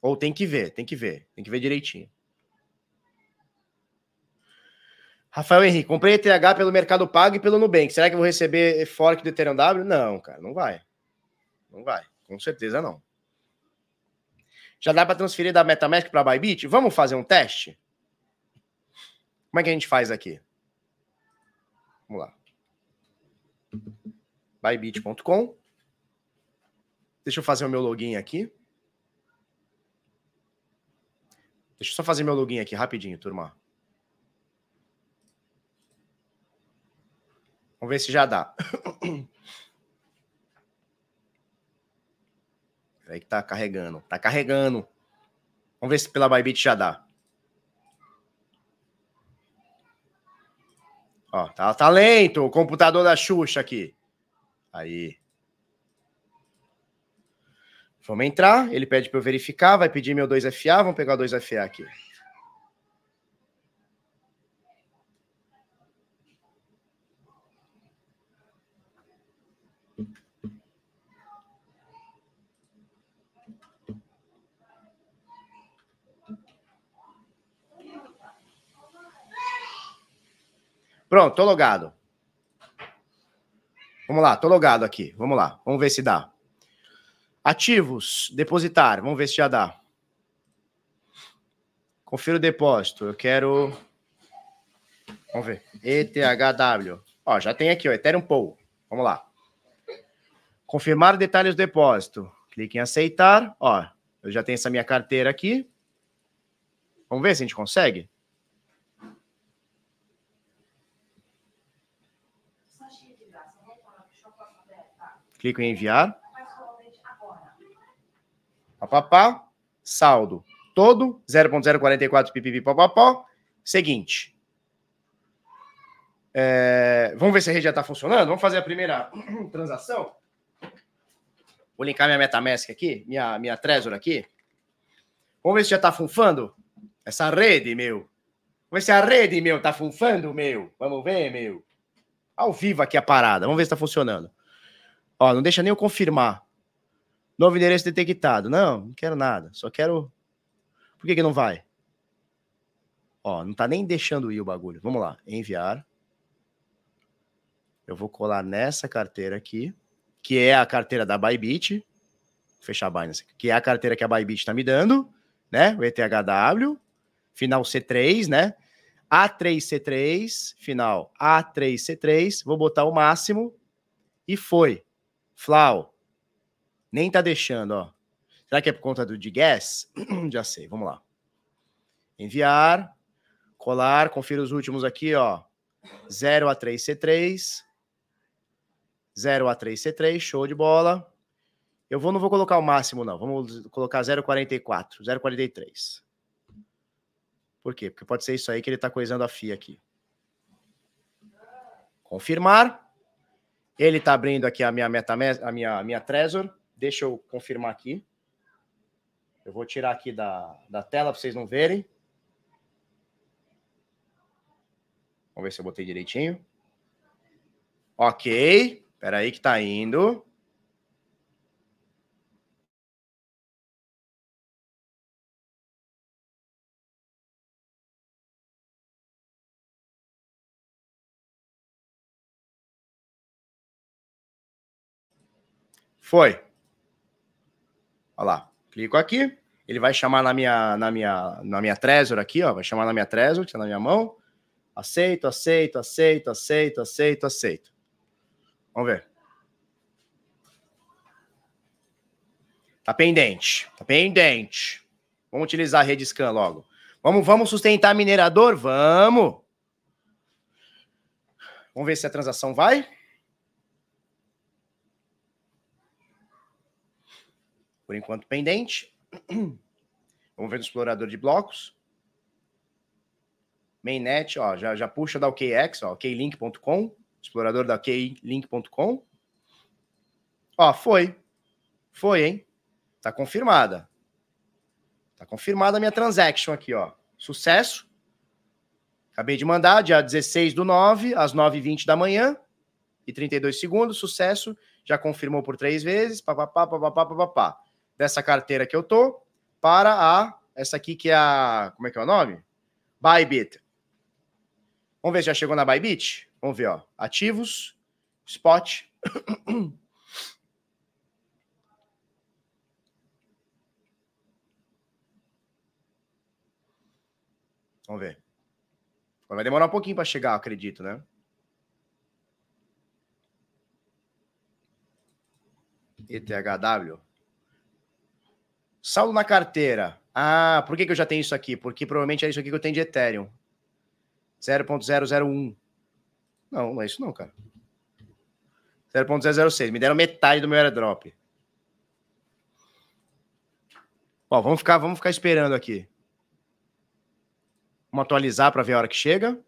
Ou tem que ver, tem que ver, tem que ver direitinho. Rafael Henrique, comprei ETH pelo Mercado Pago e pelo Nubank. Será que eu vou receber fork do Ethereum W? Não, cara, não vai. Não vai, com certeza não. Já dá para transferir da MetaMask para Bybit? Vamos fazer um teste? Como é que a gente faz aqui? Vamos lá. Bybit.com. Deixa eu fazer o meu login aqui. Deixa eu só fazer meu login aqui rapidinho, turma. Vamos ver se já dá. Peraí que tá carregando. Tá carregando. Vamos ver se pela Bybit já dá. Ó, tá, tá lento o computador da Xuxa aqui. Aí. Vamos entrar, ele pede para eu verificar, vai pedir meu 2FA, vamos pegar o 2FA aqui. Pronto, tô logado. Vamos lá, tô logado aqui. Vamos lá, vamos ver se dá. Ativos, depositar, vamos ver se já dá. Confira o depósito. Eu quero. Vamos ver. ETHW. Ó, já tem aqui, ó, Ethereum Pool. Vamos lá. Confirmar detalhes do depósito. Clique em aceitar. Ó, eu já tenho essa minha carteira aqui. Vamos ver se a gente consegue. Clico em enviar. Papapá, saldo todo, 0.044 pipipi papapó. Seguinte. É, vamos ver se a rede já está funcionando. Vamos fazer a primeira transação. Vou linkar minha MetaMask aqui, minha, minha Trezor aqui. Vamos ver se já está funfando essa rede, meu. Vamos ver se a rede, meu, tá funfando, meu. Vamos ver, meu. Ao vivo aqui a parada. Vamos ver se está funcionando. Ó, não deixa nem eu confirmar. Novo endereço detectado. Não, não quero nada. Só quero. Por que, que não vai? Ó, não tá nem deixando ir o bagulho. Vamos lá. Enviar. Eu vou colar nessa carteira aqui, que é a carteira da Bybit. Fechar a Binance, que é a carteira que a Bybit tá me dando, né? O ETHW, final C3, né? A3C3, final A3C3. Vou botar o máximo e foi. Flau, nem tá deixando, ó. Será que é por conta do de gas? Já sei, vamos lá. Enviar, colar, confira os últimos aqui, ó. 0 a 3 C3. 0 a 3 C3, show de bola. Eu vou, não vou colocar o máximo, não. Vamos colocar 0,44, 0,43. Por quê? Porque pode ser isso aí que ele está coisando a FIA aqui. Confirmar. Ele está abrindo aqui a minha MetaMask, a minha, a minha Trezor. Deixa eu confirmar aqui. Eu vou tirar aqui da, da tela para vocês não verem. Vamos ver se eu botei direitinho. Ok. Espera aí que tá indo. Foi. Olha lá. Clico aqui. Ele vai chamar na minha, na minha, na minha Trezor aqui, ó. Vai chamar na minha Trezor, que na minha mão. Aceito, aceito, aceito, aceito, aceito, aceito. Vamos ver. Tá pendente. Tá pendente. Vamos utilizar a rede scan logo. Vamos, vamos sustentar minerador? Vamos. Vamos ver se a transação vai. Por enquanto, pendente. Vamos ver no explorador de blocos. Mainnet, ó, já, já puxa da OKX, ó, oklink.com, explorador da oklink.com. Ó, foi. Foi, hein? Tá confirmada. Tá confirmada a minha transaction aqui, ó. Sucesso. Acabei de mandar, dia 16 do 9, às 9h20 da manhã e 32 segundos. Sucesso. Já confirmou por três vezes. Papapá, papapá, papapá dessa carteira que eu tô para a essa aqui que é a como é que é o nome? Bybit. Vamos ver se já chegou na Bybit? Vamos ver, ó. Ativos, spot. Vamos ver. Vai demorar um pouquinho para chegar, acredito, né? ETHW. Saldo na carteira. Ah, por que, que eu já tenho isso aqui? Porque provavelmente é isso aqui que eu tenho de Ethereum. 0.001. Não, não é isso não, cara. 0.006. Me deram metade do meu airdrop. Bom, vamos ficar, vamos ficar esperando aqui. Vamos atualizar para ver a hora que chega.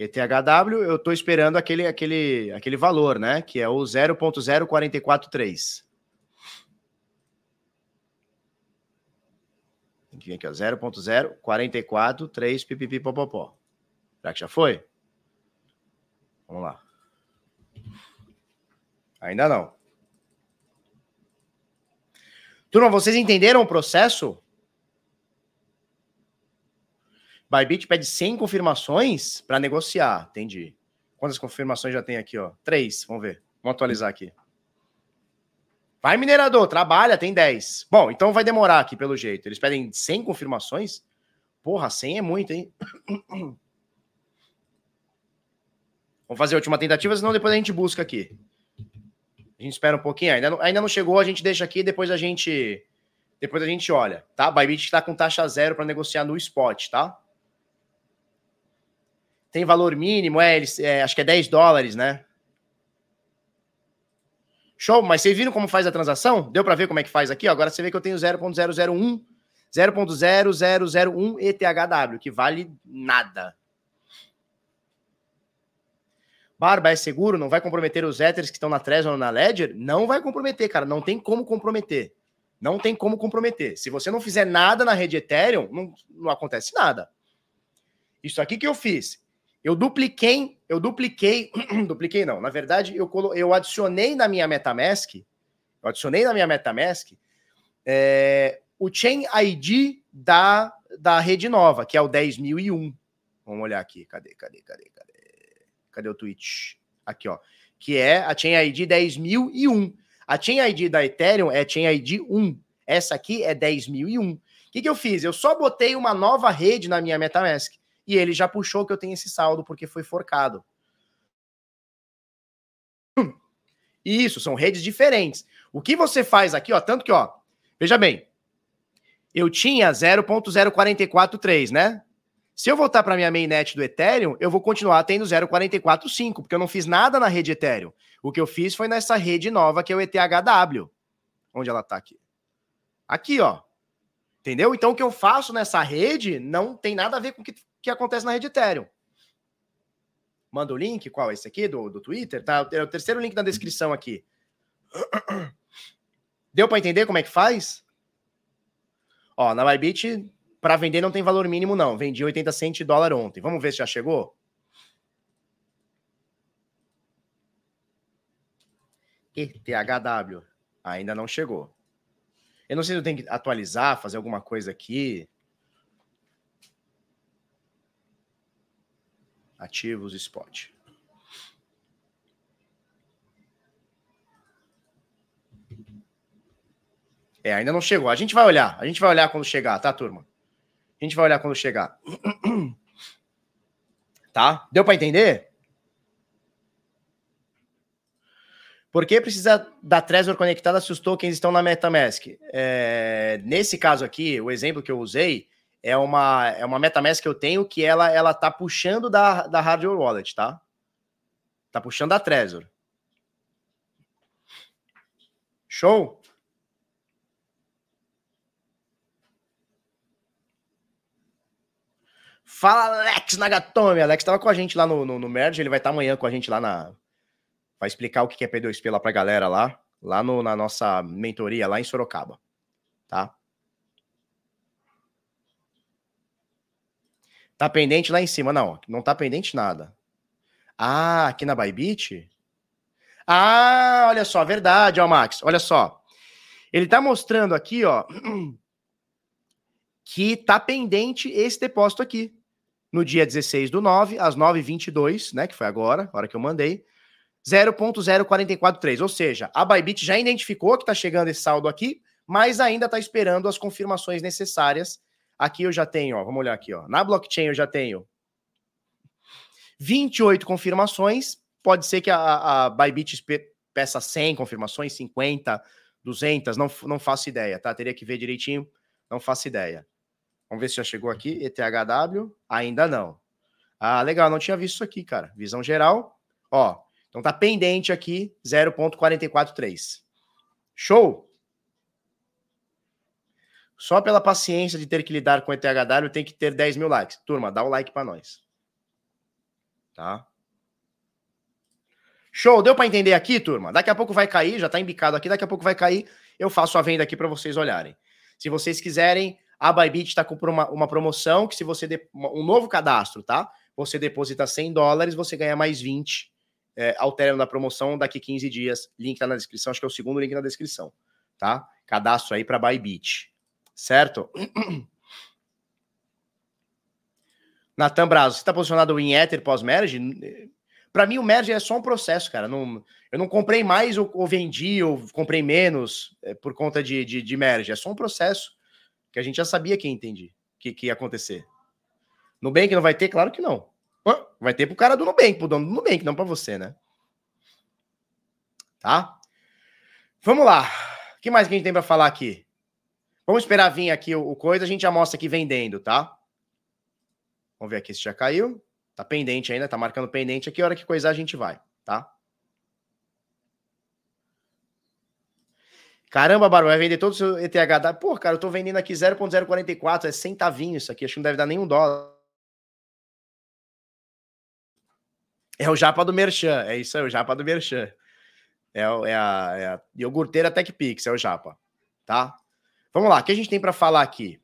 ETHW, eu estou esperando aquele, aquele, aquele valor, né? Que é o 0.0443. Tem que vir aqui, ó. 0.0443 pipipi popopó. Será que já foi? Vamos lá. Ainda não. Turma, vocês entenderam o processo? Bybit pede 100 confirmações para negociar. Entendi. Quantas confirmações já tem aqui, ó? Três. Vamos ver. Vamos atualizar aqui. Vai, minerador, trabalha, tem 10. Bom, então vai demorar aqui, pelo jeito. Eles pedem 100 confirmações? Porra, 100 é muito, hein? Vamos fazer a última tentativa, senão depois a gente busca aqui. A gente espera um pouquinho. Ainda não, ainda não chegou, a gente deixa aqui, depois a gente depois a gente olha, tá? Bybit está com taxa zero para negociar no spot, tá? Tem valor mínimo, é, eles, é, acho que é 10 dólares, né? Show, mas vocês viram como faz a transação? Deu para ver como é que faz aqui? Agora você vê que eu tenho 0.001, 0.0001 ETHW, que vale nada. Barba, é seguro? Não vai comprometer os Ethers que estão na Trezor ou na Ledger? Não vai comprometer, cara. Não tem como comprometer. Não tem como comprometer. Se você não fizer nada na rede Ethereum, não, não acontece nada. Isso aqui que eu fiz, eu dupliquei, eu dupliquei, dupliquei não, na verdade eu, eu adicionei na minha MetaMask, eu adicionei na minha MetaMask é, o Chain ID da, da rede nova, que é o 10.001. Vamos olhar aqui, cadê, cadê, cadê, cadê? Cadê o tweet? Aqui, ó. Que é a Chain ID 10.001. A Chain ID da Ethereum é Chain ID 1. Essa aqui é 10.001. O que, que eu fiz? Eu só botei uma nova rede na minha MetaMask e ele já puxou que eu tenho esse saldo porque foi forcado. Isso, são redes diferentes. O que você faz aqui, ó, tanto que, ó, veja bem, eu tinha 0.0443, né? Se eu voltar para minha mainnet do Ethereum, eu vou continuar tendo 0.445, porque eu não fiz nada na rede Ethereum. O que eu fiz foi nessa rede nova que é o ETHW. Onde ela tá aqui? Aqui, ó. Entendeu? Então o que eu faço nessa rede não tem nada a ver com o que, que acontece na rede Ethereum. Manda o link, qual é esse aqui do, do Twitter? Tá, é o terceiro link na descrição aqui. Deu para entender como é que faz? Ó, na Bybit, para vender não tem valor mínimo não. Vendi 80 cent de dólar ontem. Vamos ver se já chegou? ETHW. Ainda não chegou. Eu não sei se eu tenho que atualizar, fazer alguma coisa aqui. Ativos spot. É, ainda não chegou. A gente vai olhar. A gente vai olhar quando chegar, tá, turma? A gente vai olhar quando chegar. Tá? Deu para entender? Por que precisa da Trezor conectada se os tokens estão na MetaMask? É, nesse caso aqui, o exemplo que eu usei é uma, é uma MetaMask que eu tenho que ela, ela tá puxando da, da Hardware Wallet, tá? Tá puxando da Trezor. Show? Fala, Alex Nagatomi. Alex estava com a gente lá no, no, no Merge, ele vai estar tá amanhã com a gente lá na, vai explicar o que é P2P lá para a galera lá, lá no, na nossa mentoria lá em Sorocaba, tá? Tá pendente lá em cima, não, não tá pendente nada. Ah, aqui na Bybit? Ah, olha só, verdade, ó, Max, olha só. Ele tá mostrando aqui, ó, que tá pendente esse depósito aqui. No dia 16 do 9, às 9h22, né, que foi agora, a hora que eu mandei, 0.0443. Ou seja, a Bybit já identificou que está chegando esse saldo aqui, mas ainda está esperando as confirmações necessárias. Aqui eu já tenho, ó, vamos olhar aqui, ó. Na blockchain eu já tenho 28 confirmações. Pode ser que a, a Bybit peça 100 confirmações, 50, 200, não, não faço ideia, tá? Teria que ver direitinho, não faço ideia. Vamos ver se já chegou aqui. ETHW, ainda não. Ah, legal, não tinha visto isso aqui, cara. Visão geral, ó, então tá pendente aqui 0.443. Show? Só pela paciência de ter que lidar com o ETHW tem que ter 10 mil likes. Turma, dá o like para nós. Tá? Show, deu para entender aqui, turma? Daqui a pouco vai cair, já tá embicado aqui, daqui a pouco vai cair. Eu faço a venda aqui para vocês olharem. Se vocês quiserem, a Bybit está com uma, uma promoção que se você de, um novo cadastro, tá? Você deposita 100 dólares, você ganha mais 20 é, ao término da promoção daqui 15 dias. Link tá na descrição, acho que é o segundo link na descrição, tá? Cadastro aí para Bybit, certo? Natan Brazo, você está posicionado em Ether pós-merge? Para mim, o merge é só um processo, cara. Não, eu não comprei mais ou, ou vendi, ou comprei menos é, por conta de, de, de, merge. É só um processo que a gente já sabia que ia entender, que, que ia acontecer. Nubank não vai ter? Claro que não. Vai ter pro cara do Nubank, pro dono do Nubank, não para você, né? Tá? Vamos lá. O que mais que a gente tem para falar aqui? Vamos esperar vir aqui o, coisa, a gente já mostra aqui vendendo, tá? Vamos ver aqui se já caiu. Tá pendente ainda, tá marcando pendente aqui. A hora que coisar a gente vai, tá? Caramba, Barba, vai vender todo o seu ETH. Pô, cara, eu tô vendendo aqui 0.044, é centavinho isso aqui. Acho que não deve dar nenhum dólar. É o japa do Merchan, é isso aí, o japa do Merchan. É, é, a, é a iogurteira TechPix, é o japa, tá? Vamos lá, o que a gente tem para falar aqui?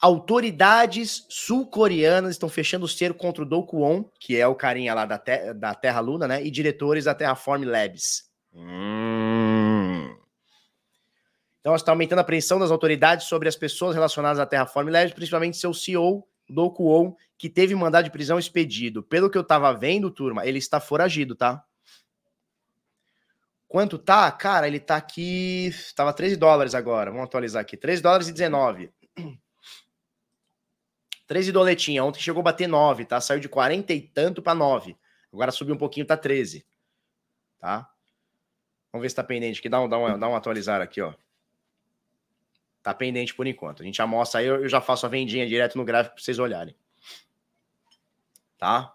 Autoridades sul-coreanas estão fechando o cerco contra o Do Kwon, que é o carinha lá da, te da Terra Luna, né? E diretores da Terraform Labs. Hum. Então, está aumentando a pressão das autoridades sobre as pessoas relacionadas à Terraform Labs, principalmente seu CEO, Do Kwon, que teve mandado de prisão expedido. Pelo que eu tava vendo, turma, ele está foragido, tá? Quanto tá? Cara, ele tá aqui. Tava 13 dólares agora. Vamos atualizar aqui. 13 dólares e 19. 13 doletinha. Ontem chegou a bater 9, tá? Saiu de 40 e tanto para 9. Agora subiu um pouquinho, tá 13. Tá? Vamos ver se tá pendente aqui. Dá um, dá um, dá um atualizar aqui, ó. Tá pendente por enquanto. A gente já mostra aí, eu já faço a vendinha direto no gráfico para vocês olharem tá?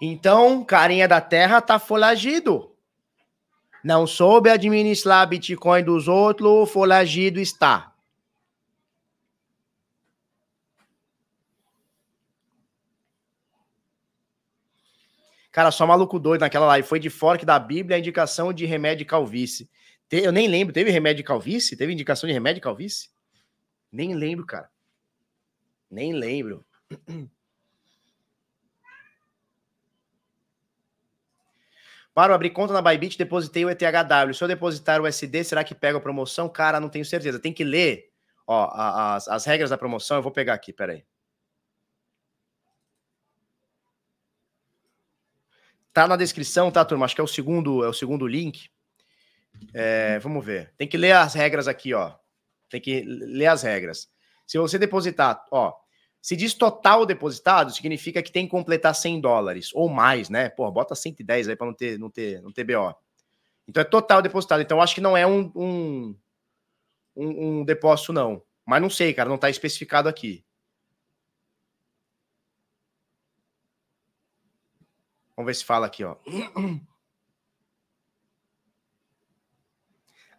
Então, carinha da terra tá foragido. Não soube administrar Bitcoin dos outros, foragido está. Cara, só maluco doido naquela live. Foi de fork da Bíblia a indicação de remédio calvície. Eu nem lembro. Teve remédio calvície? Teve indicação de remédio calvície? Nem lembro, cara. Nem lembro. Para abrir conta na Bybit, depositei o ETHW. Se eu depositar o SD, será que pega a promoção? Cara, não tenho certeza. Tem que ler ó, as, as regras da promoção. Eu vou pegar aqui, peraí. Tá na descrição, tá, turma? Acho que é o segundo, é o segundo link. É, vamos ver. Tem que ler as regras aqui, ó. Tem que ler as regras. Se você depositar, ó, se diz total depositado, significa que tem que completar 100 dólares ou mais, né? Pô, bota 110 aí para não ter, não ter, não ter BO. Então é total depositado. Então acho que não é um, um, um, um depósito, não. Mas não sei, cara, não tá especificado aqui. Vamos ver se fala aqui, ó.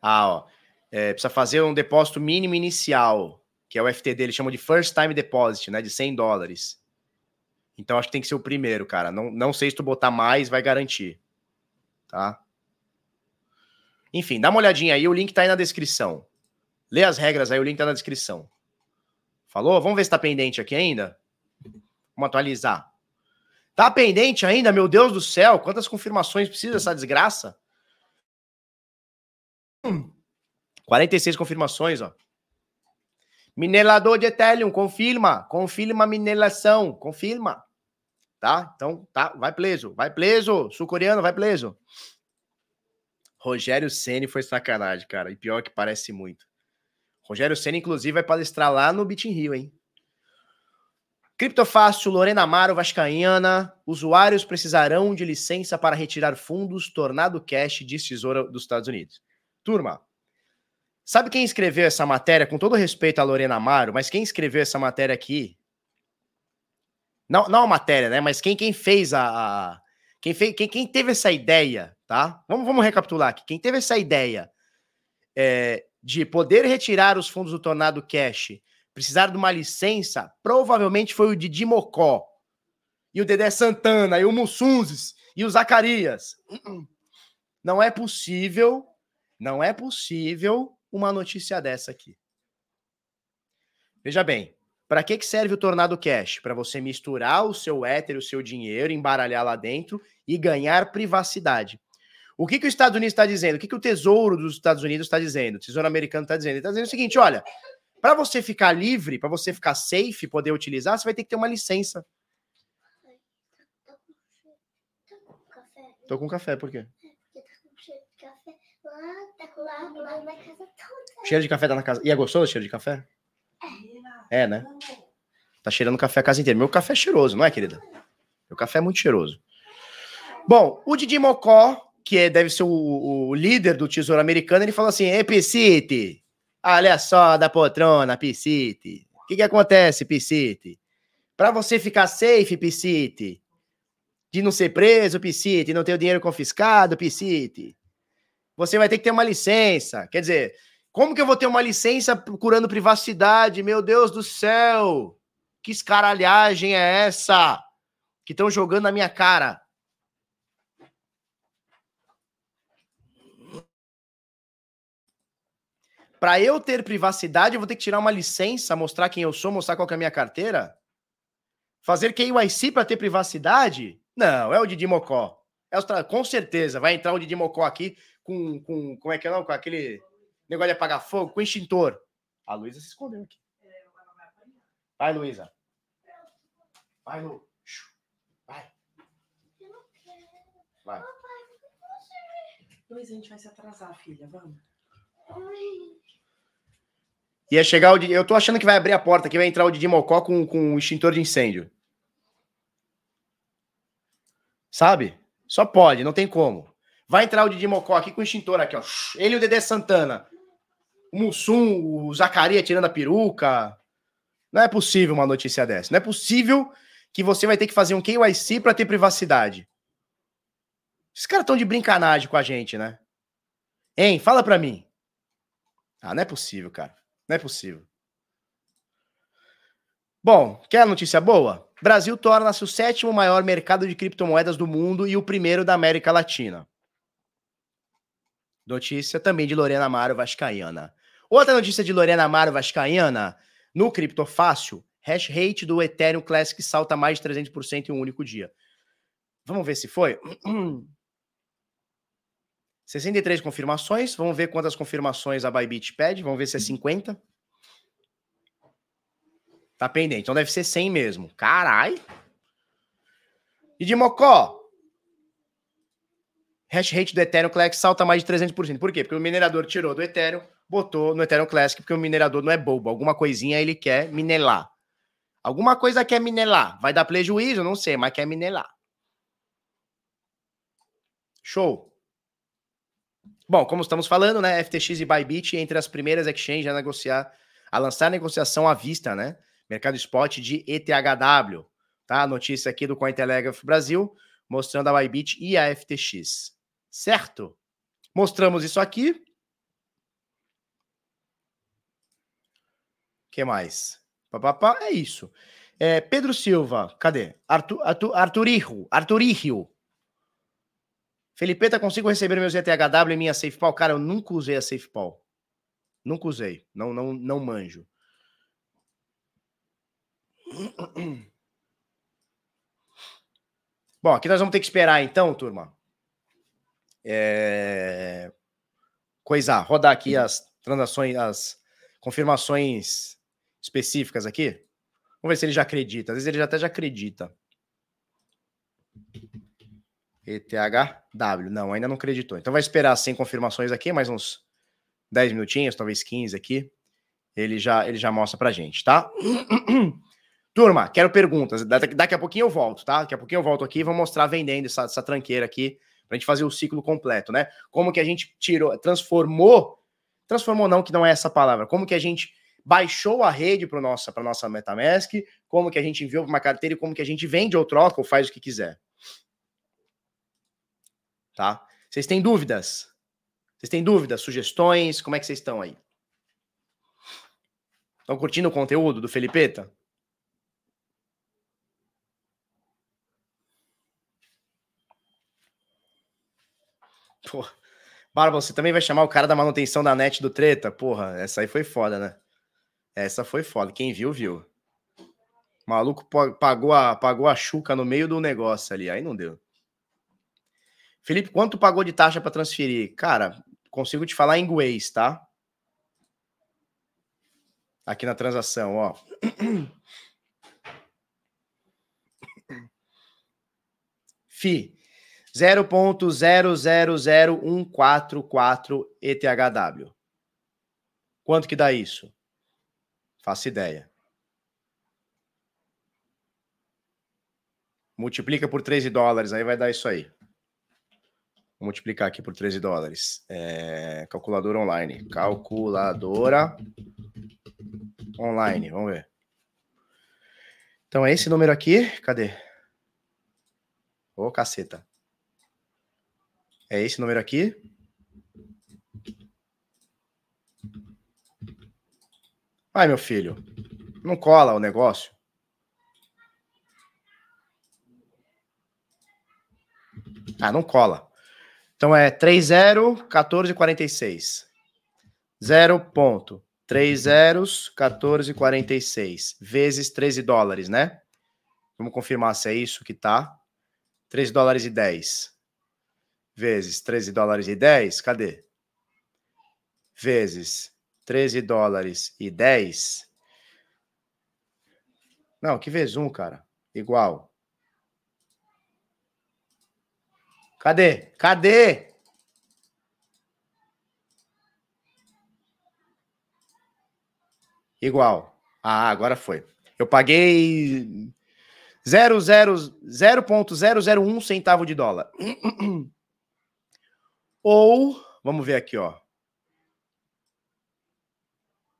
Ah, ó. É, precisa fazer um depósito mínimo inicial, que é o FT dele, chama de First Time Deposit, né? De 100 dólares. Então acho que tem que ser o primeiro, cara. Não, não sei se tu botar mais, vai garantir. Tá? Enfim, dá uma olhadinha aí, o link tá aí na descrição. Lê as regras aí, o link tá na descrição. Falou? Vamos ver se tá pendente aqui ainda? Vamos atualizar. Tá pendente ainda, meu Deus do céu? Quantas confirmações precisa essa desgraça? Hum, 46 confirmações, ó. Minerador de Ethereum, confirma. Confirma a mineração, confirma. Tá? Então, tá, vai preso, vai preso. Sul-coreano, vai preso. Rogério Ceni foi sacanagem, cara. E pior que parece muito. Rogério Ceni inclusive, vai palestrar lá no Beat Rio, hein? Criptofácil, Lorena Amaro, Vascaína. Usuários precisarão de licença para retirar fundos Tornado Cash de Tesoura dos Estados Unidos. Turma, sabe quem escreveu essa matéria? Com todo respeito a Lorena Amaro, mas quem escreveu essa matéria aqui? Não, não a matéria, né? Mas quem, quem fez a. a quem, fez, quem, quem teve essa ideia, tá? Vamos, vamos recapitular aqui. Quem teve essa ideia é, de poder retirar os fundos do Tornado Cash precisar de uma licença, provavelmente foi o Didi Mocó, e o Dedé Santana, e o Mussunzes, e o Zacarias. Não é possível, não é possível uma notícia dessa aqui. Veja bem, para que, que serve o Tornado Cash? Para você misturar o seu éter, o seu dinheiro, embaralhar lá dentro e ganhar privacidade. O que, que os Estados Unidos está dizendo? O que, que o Tesouro dos Estados Unidos está dizendo? O Tesouro Americano está dizendo? Ele está dizendo o seguinte: olha, para você ficar livre, para você ficar safe, poder utilizar, você vai ter que ter uma licença. Tô com café, por quê? Cheiro de café tá na casa. E é gostoso o cheiro de café? É, né? Tá cheirando café a casa inteira. Meu café é cheiroso, não é, querida? Meu café é muito cheiroso. Bom, o Didi Mocó, que é, deve ser o, o líder do Tesouro Americano, ele falou assim: Epicite, Olha só da poltrona, Piscite. O que, que acontece, Piscite? Para você ficar safe, Piscite, de não ser preso, Piscite, não ter o dinheiro confiscado, Piscite, você vai ter que ter uma licença. Quer dizer, como que eu vou ter uma licença procurando privacidade? Meu Deus do céu! Que escaralhagem é essa? Que estão jogando na minha cara. Para eu ter privacidade, eu vou ter que tirar uma licença, mostrar quem eu sou, mostrar qual é a minha carteira? Fazer KYC para ter privacidade? Não, é o Didi Mocó. É com certeza, vai entrar o Didi Mocó aqui com, com, como é que é não? Com aquele negócio de apagar fogo, com extintor. A Luísa se escondeu aqui. Vai, Luísa. Vai, Lu. Vai. Vai. Luísa, a gente vai se atrasar, filha. Vamos. Ia chegar o. Eu tô achando que vai abrir a porta que vai entrar o Didi Mocó com, com um extintor de incêndio. Sabe? Só pode, não tem como. Vai entrar o Didi Mocó aqui com o extintor aqui, ó. Ele e o Dedé Santana. O Mussum, o Zacaria tirando a peruca. Não é possível uma notícia dessa. Não é possível que você vai ter que fazer um KYC para ter privacidade. Esses caras estão de brincanagem com a gente, né? Hein? Fala para mim. Ah, não é possível, cara. Não é possível. Bom, quer notícia boa? Brasil torna-se o sétimo maior mercado de criptomoedas do mundo e o primeiro da América Latina. Notícia também de Lorena Amaro Vascaína. Outra notícia de Lorena Amaro Vascaína. No Criptofácil, hash rate do Ethereum Classic salta mais de 300% em um único dia. Vamos ver se foi? 63 confirmações. Vamos ver quantas confirmações a Bybit pede. Vamos ver se é 50. Tá pendente. Então deve ser 100 mesmo. Carai. E de Mocó? Hash rate do Ethereum Classic salta mais de 300%. Por quê? Porque o minerador tirou do Ethereum, botou no Ethereum Classic, porque o minerador não é bobo. Alguma coisinha ele quer minelar. Alguma coisa quer minelar. Vai dar prejuízo? Não sei, mas quer minelar. Show. Bom, como estamos falando, né? FTX e Bybit entre as primeiras exchanges a negociar, a lançar a negociação à vista, né? Mercado Spot de ETHW, tá? Notícia aqui do Cointelegraph Brasil, mostrando a Bybit e a FTX. Certo? Mostramos isso aqui. O que mais? Papapá, é isso. É, Pedro Silva, cadê? Arthur, Arthur, Arturirro. Felipeta, consigo receber meus ETHW em minha SafePal? Cara, eu nunca usei a SafePal. Nunca usei. Não, não, não manjo. Bom, aqui nós vamos ter que esperar então, turma. É... Coisar, rodar aqui as transações, as confirmações específicas aqui. Vamos ver se ele já acredita. Às vezes ele até já acredita. ETHW. Não, ainda não acreditou. Então vai esperar 100 confirmações aqui, mais uns 10 minutinhos, talvez 15 aqui. Ele já, ele já mostra pra gente, tá? Turma, quero perguntas. Daqui a pouquinho eu volto, tá? Daqui a pouquinho eu volto aqui e vou mostrar vendendo essa, essa tranqueira aqui pra gente fazer o ciclo completo, né? Como que a gente tirou, transformou, transformou não, que não é essa palavra, como que a gente baixou a rede para nossa, nossa MetaMask, como que a gente enviou para uma carteira e como que a gente vende ou troca ou faz o que quiser tá? Vocês têm dúvidas? Vocês têm dúvidas, sugestões? Como é que vocês estão aí? Estão curtindo o conteúdo do Felipeta? Pô, Barba, você também vai chamar o cara da manutenção da net do treta? Porra, essa aí foi foda, né? Essa foi foda. Quem viu, viu. O maluco pagou a, pagou a chuca no meio do negócio ali. Aí não deu. Felipe, quanto pagou de taxa para transferir? Cara, consigo te falar em inglês, tá? Aqui na transação, ó. FI 0.000144 ETHW. Quanto que dá isso? Faço ideia. Multiplica por 13 dólares, aí vai dar isso aí. Vou multiplicar aqui por 13 dólares. É, calculadora online. Calculadora online. Vamos ver. Então é esse número aqui. Cadê? Ô, oh, caceta. É esse número aqui. Vai, meu filho. Não cola o negócio. Ah, não cola. Então é 30 14 46. 0.30 vezes 13 dólares, né? Vamos confirmar se é isso que tá. 13 dólares e 10 vezes 13 dólares e 10, cadê? Vezes 13 dólares e 10. Não, que vezes 1, cara? Igual Cadê? Cadê? Igual. Ah, agora foi. Eu paguei 0,001 centavo de dólar. Ou, vamos ver aqui, ó.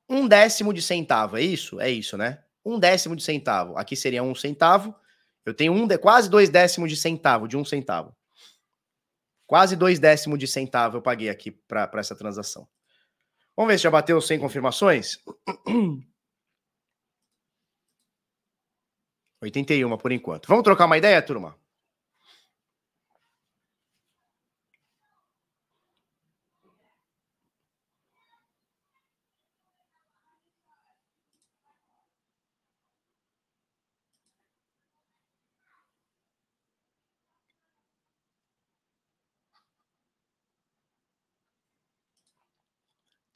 Um décimo de centavo, é isso? É isso, né? Um décimo de centavo. Aqui seria um centavo, Eu tenho um quase dois décimos de centavo, de um centavo. Quase dois décimos de centavo eu paguei aqui para essa transação. Vamos ver se já bateu 100 confirmações? 81 por enquanto. Vamos trocar uma ideia, turma?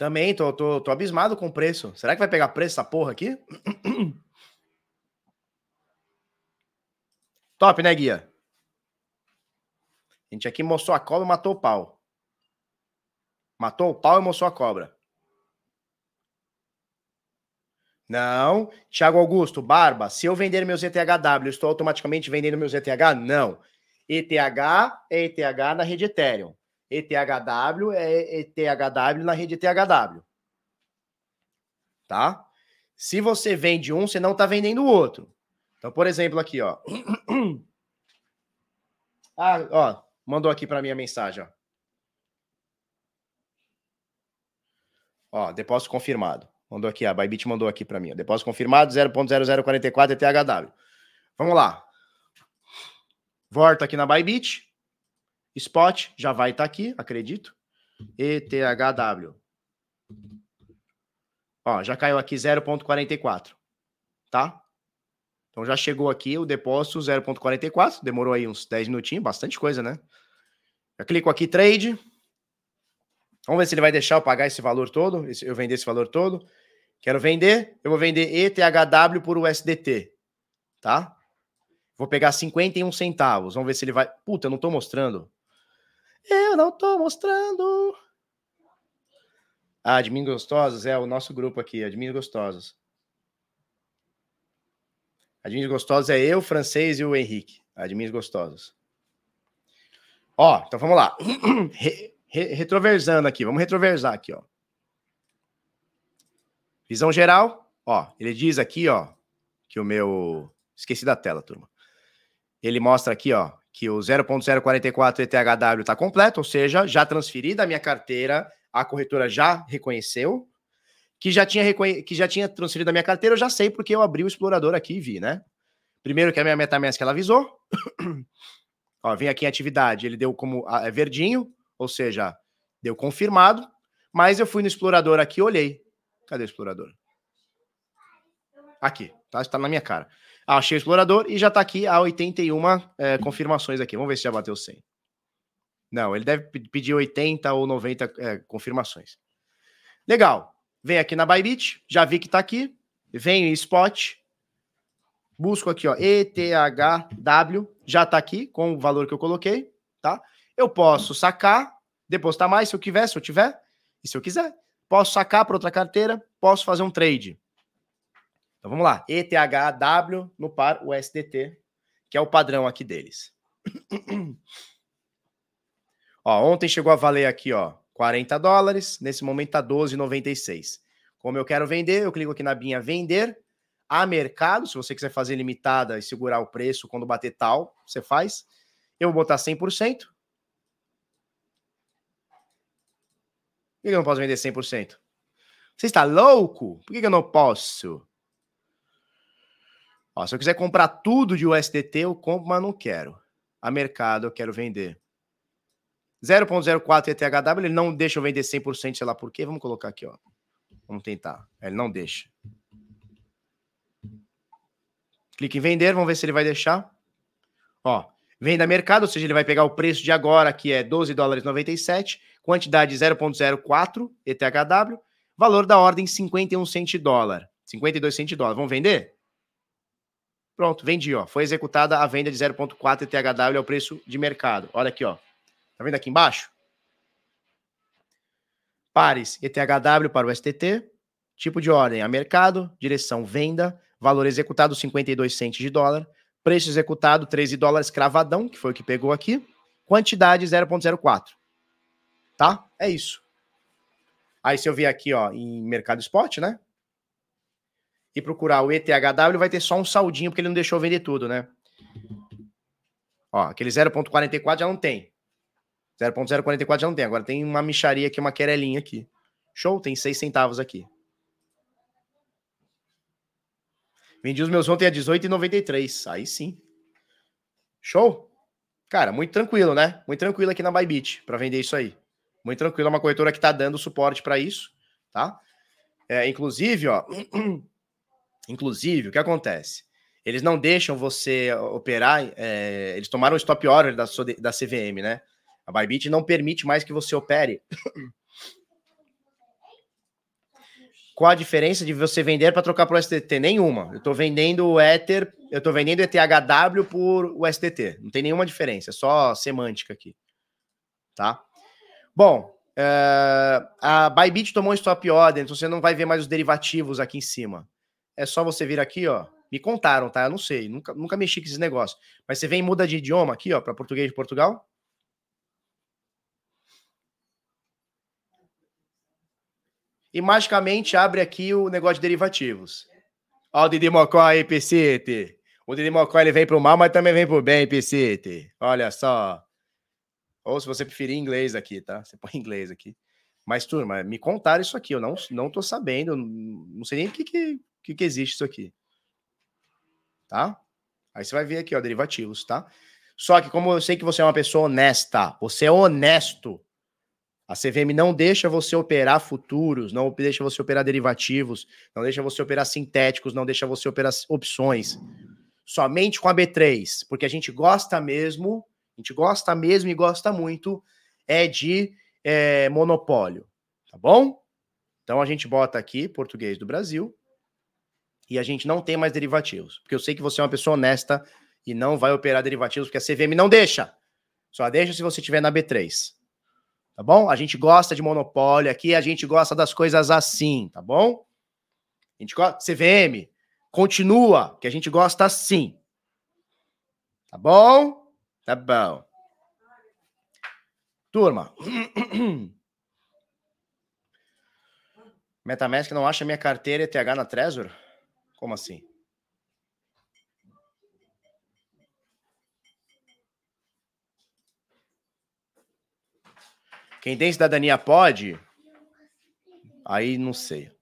Também, tô, tô, tô abismado com o preço. Será que vai pegar preço essa porra aqui? Top, né, Guia? A gente aqui mostrou a cobra e matou o pau. Matou o pau e mostrou a cobra. Não. Thiago Augusto, Barba, se eu vender meus ETHW, estou automaticamente vendendo meus ETH? Não. ETH é ETH na rede Ethereum. ETHW é ETHW na rede ETHW. Tá? Se você vende um, você não está vendendo o outro. Então, por exemplo, aqui, ó. Ah, ó, mandou aqui para mim a mensagem, ó. Ó, depósito confirmado. Mandou aqui, a Bybit mandou aqui para mim. Ó. Depósito confirmado 0.0044 ETHW. Vamos lá. Volta aqui na Bybit. Spot já vai estar tá aqui, acredito. ETHW. Ó, já caiu aqui 0.44, tá? Então já chegou aqui o depósito 0.44, demorou aí uns 10 minutinhos, bastante coisa, né? Eu clico aqui trade. Vamos ver se ele vai deixar eu pagar esse valor todo, eu vender esse valor todo. Quero vender, eu vou vender ETHW por USDT, tá? Vou pegar 51 centavos. Vamos ver se ele vai. Puta, eu não tô mostrando. Eu não tô mostrando. Ah, Admin Gostosos é o nosso grupo aqui, Admin Gostosos. Admin Gostosos é eu, o francês e o Henrique. Admin Gostosos. Ó, então vamos lá. Re, re, retroversando aqui, vamos retroversar aqui, ó. Visão geral, ó, ele diz aqui, ó, que o meu. Esqueci da tela, turma. Ele mostra aqui, ó, que o 0.044 ETHW está completo, ou seja, já transferi da minha carteira, a corretora já reconheceu, que já tinha, reconhe... que já tinha transferido da minha carteira, eu já sei porque eu abri o explorador aqui e vi, né? Primeiro que a minha MetaMask ela avisou. Ó, vem aqui em atividade, ele deu como é verdinho, ou seja, deu confirmado, mas eu fui no explorador aqui olhei. Cadê o explorador? Aqui, tá? Está na minha cara. Achei o explorador e já está aqui a 81 é, confirmações aqui. Vamos ver se já bateu 100. Não, ele deve pedir 80 ou 90 é, confirmações. Legal. Vem aqui na Bybit, já vi que está aqui. Vem em Spot. Busco aqui, ó, ETHW, já está aqui com o valor que eu coloquei, tá? Eu posso sacar, depositar mais se eu quiser, se eu tiver, e se eu quiser. Posso sacar para outra carteira, posso fazer um trade. Então vamos lá. ETHW no par USDT, que é o padrão aqui deles. ó, ontem chegou a valer aqui, ó, 40 dólares, nesse momento tá 12,96. Como eu quero vender, eu clico aqui na binha vender a mercado, se você quiser fazer limitada e segurar o preço quando bater tal, você faz. Eu vou botar 100%. Por que eu não posso vender 100%? Você está louco? Por que eu não posso? Ó, se eu quiser comprar tudo de USDT, eu compro, mas não quero. A mercado, eu quero vender. 0.04 ETHW, ele não deixa eu vender 100%, sei lá por quê. Vamos colocar aqui, ó. Vamos tentar. Ele não deixa. Clique em vender, vamos ver se ele vai deixar. Ó, venda mercado, ou seja, ele vai pegar o preço de agora, que é 12 dólares 97, quantidade 0.04 ETHW, valor da ordem 51 cent dólar. 52 cent dólar. Vamos vender? Pronto, vendi, ó. Foi executada a venda de 0.4 THW ao preço de mercado. Olha aqui, ó. Tá vendo aqui embaixo? Pares ETHW para o STT, tipo de ordem a mercado, direção venda, valor executado 52 centos de dólar, preço executado 13 dólares cravadão, que foi o que pegou aqui, quantidade 0.04. Tá? É isso. Aí se eu vier aqui, ó, em mercado spot, né? E procurar o ETHW, vai ter só um saldinho, porque ele não deixou vender tudo, né? Ó, aquele 0.44 já não tem. 0.044 já não tem. Agora tem uma micharia aqui, uma querelinha aqui. Show, tem 6 centavos aqui. Vendi os meus ontem a 18,93. Aí sim. Show? Cara, muito tranquilo, né? Muito tranquilo aqui na Bybit para vender isso aí. Muito tranquilo, é uma corretora que está dando suporte para isso, tá? É, inclusive, ó, inclusive, o que acontece? Eles não deixam você operar, é, eles tomaram o stop order da, da CVM, né? A Bybit não permite mais que você opere. Qual a diferença de você vender para trocar para o STT? Nenhuma. Eu estou vendendo o Ether, eu estou vendendo ETHW por o STT. Não tem nenhuma diferença, é só semântica aqui. Tá? Bom, uh, a Bybit tomou um stop order, então você não vai ver mais os derivativos aqui em cima. É só você vir aqui, ó. Me contaram, tá? Eu não sei, nunca, nunca mexi com esses negócios. Mas você vem e muda de idioma aqui, ó, para português de Portugal. E magicamente abre aqui o negócio de derivativos. Ó, o Didi Mocó aí, PCT. O Didi Mocó ele vem pro mal, mas também vem pro bem, PCT. Olha só. Ou se você preferir inglês aqui, tá? Você põe inglês aqui. Mas, turma, me contaram isso aqui. Eu não, não tô sabendo. Não sei nem o que, que, que existe isso aqui. Tá? Aí você vai ver aqui, ó, derivativos, tá? Só que como eu sei que você é uma pessoa honesta, você é honesto. A CVM não deixa você operar futuros, não deixa você operar derivativos, não deixa você operar sintéticos, não deixa você operar opções. Somente com a B3, porque a gente gosta mesmo a gente gosta mesmo e gosta muito é de é, monopólio, tá bom? Então a gente bota aqui português do Brasil e a gente não tem mais derivativos, porque eu sei que você é uma pessoa honesta e não vai operar derivativos porque a CVM não deixa. Só deixa se você estiver na B3. Tá bom? A gente gosta de monopólio aqui, a gente gosta das coisas assim, tá bom? A gente CVM, continua, que a gente gosta assim. Tá bom? Tá bom. Turma. Metamask não acha minha carteira ETH na Trezor? Como assim? Quem tem cidadania pode? Aí não sei.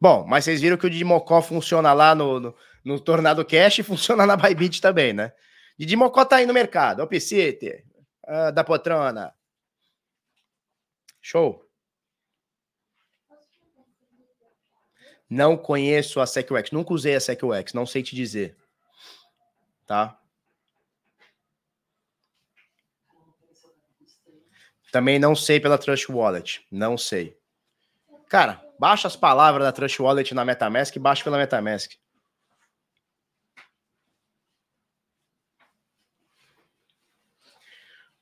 Bom, mas vocês viram que o de Mocó funciona lá no, no, no Tornado Cash e funciona na Bybit também, né? Didi Mocó tá aí no mercado. O PC, uh, da Potrona. Show. Não conheço a SecUX. Nunca usei a SecUX. Não sei te dizer. Tá? Também não sei pela Trust Wallet. Não sei. Cara, baixa as palavras da Trust Wallet na MetaMask e baixa pela MetaMask.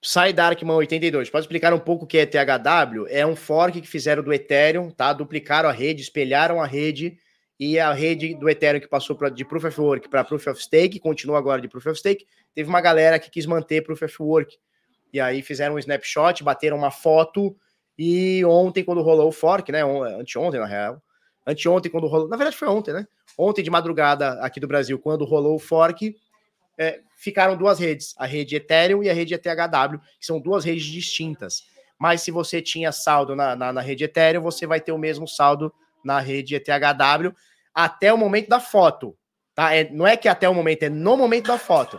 Sai Darkman 82, pode explicar um pouco o que é THW? É um fork que fizeram do Ethereum, tá? Duplicaram a rede, espelharam a rede e a rede do Ethereum que passou pra, de Proof of Work para Proof of Stake, continua agora de Proof of Stake. Teve uma galera que quis manter Proof of Work. E aí fizeram um snapshot, bateram uma foto e ontem, quando rolou o fork, né? Anteontem, na real. Anteontem, quando rolou. Na verdade, foi ontem, né? Ontem de madrugada aqui do Brasil, quando rolou o fork, é, ficaram duas redes, a rede Ethereum e a rede ETHW, que são duas redes distintas. Mas se você tinha saldo na, na, na rede Ethereum, você vai ter o mesmo saldo na rede ETHW até o momento da foto. Tá? É, não é que até o momento, é no momento da foto.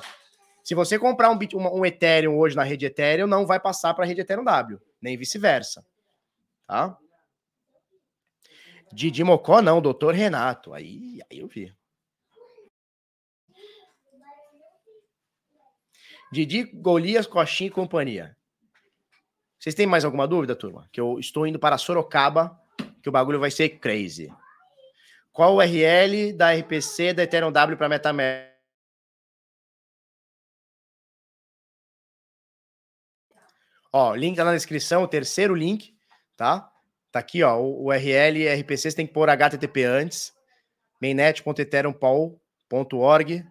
Se você comprar um, um, um Ethereum hoje na rede Ethereum, não vai passar para a rede Ethereum W, nem vice-versa. Tá? Didi Mocó, não, doutor Renato. Aí, aí eu vi. Didi, Golias, Coxinha e companhia. Vocês têm mais alguma dúvida, turma? Que eu estou indo para Sorocaba, que o bagulho vai ser crazy. Qual o URL da RPC da Ethereum W para MetaMask? Ó, link tá na descrição, o terceiro link, tá? Tá aqui, ó, o URL RPC, você tem que pôr HTTP antes, mainnet.ethereum.org,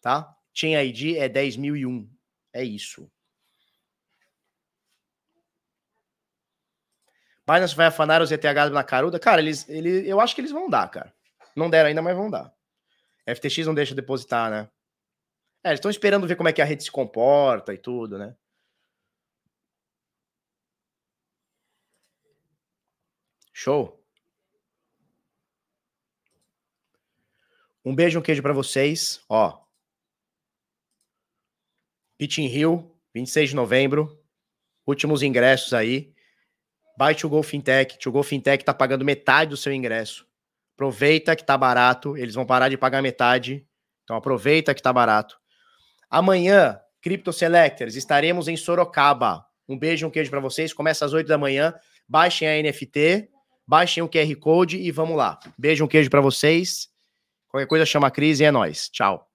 tá? Chain ID é 10.001. É isso. Binance vai afanar os ETH na caruda? Cara, eles, ele, eu acho que eles vão dar, cara. Não deram ainda, mas vão dar. FTX não deixa depositar, né? É, eles estão esperando ver como é que a rede se comporta e tudo, né? Show. Um beijo, um queijo para vocês. Ó. Pitching Hill, 26 de novembro. Últimos ingressos aí. Vai to Go Fintech. To Go Fintech tá pagando metade do seu ingresso. Aproveita que tá barato. Eles vão parar de pagar metade. Então aproveita que tá barato. Amanhã, Crypto Selectors, estaremos em Sorocaba. Um beijo, um queijo para vocês. Começa às 8 da manhã. Baixem a NFT, baixem o QR Code e vamos lá. Beijo, um queijo para vocês. Qualquer coisa chama a crise e é nós. Tchau.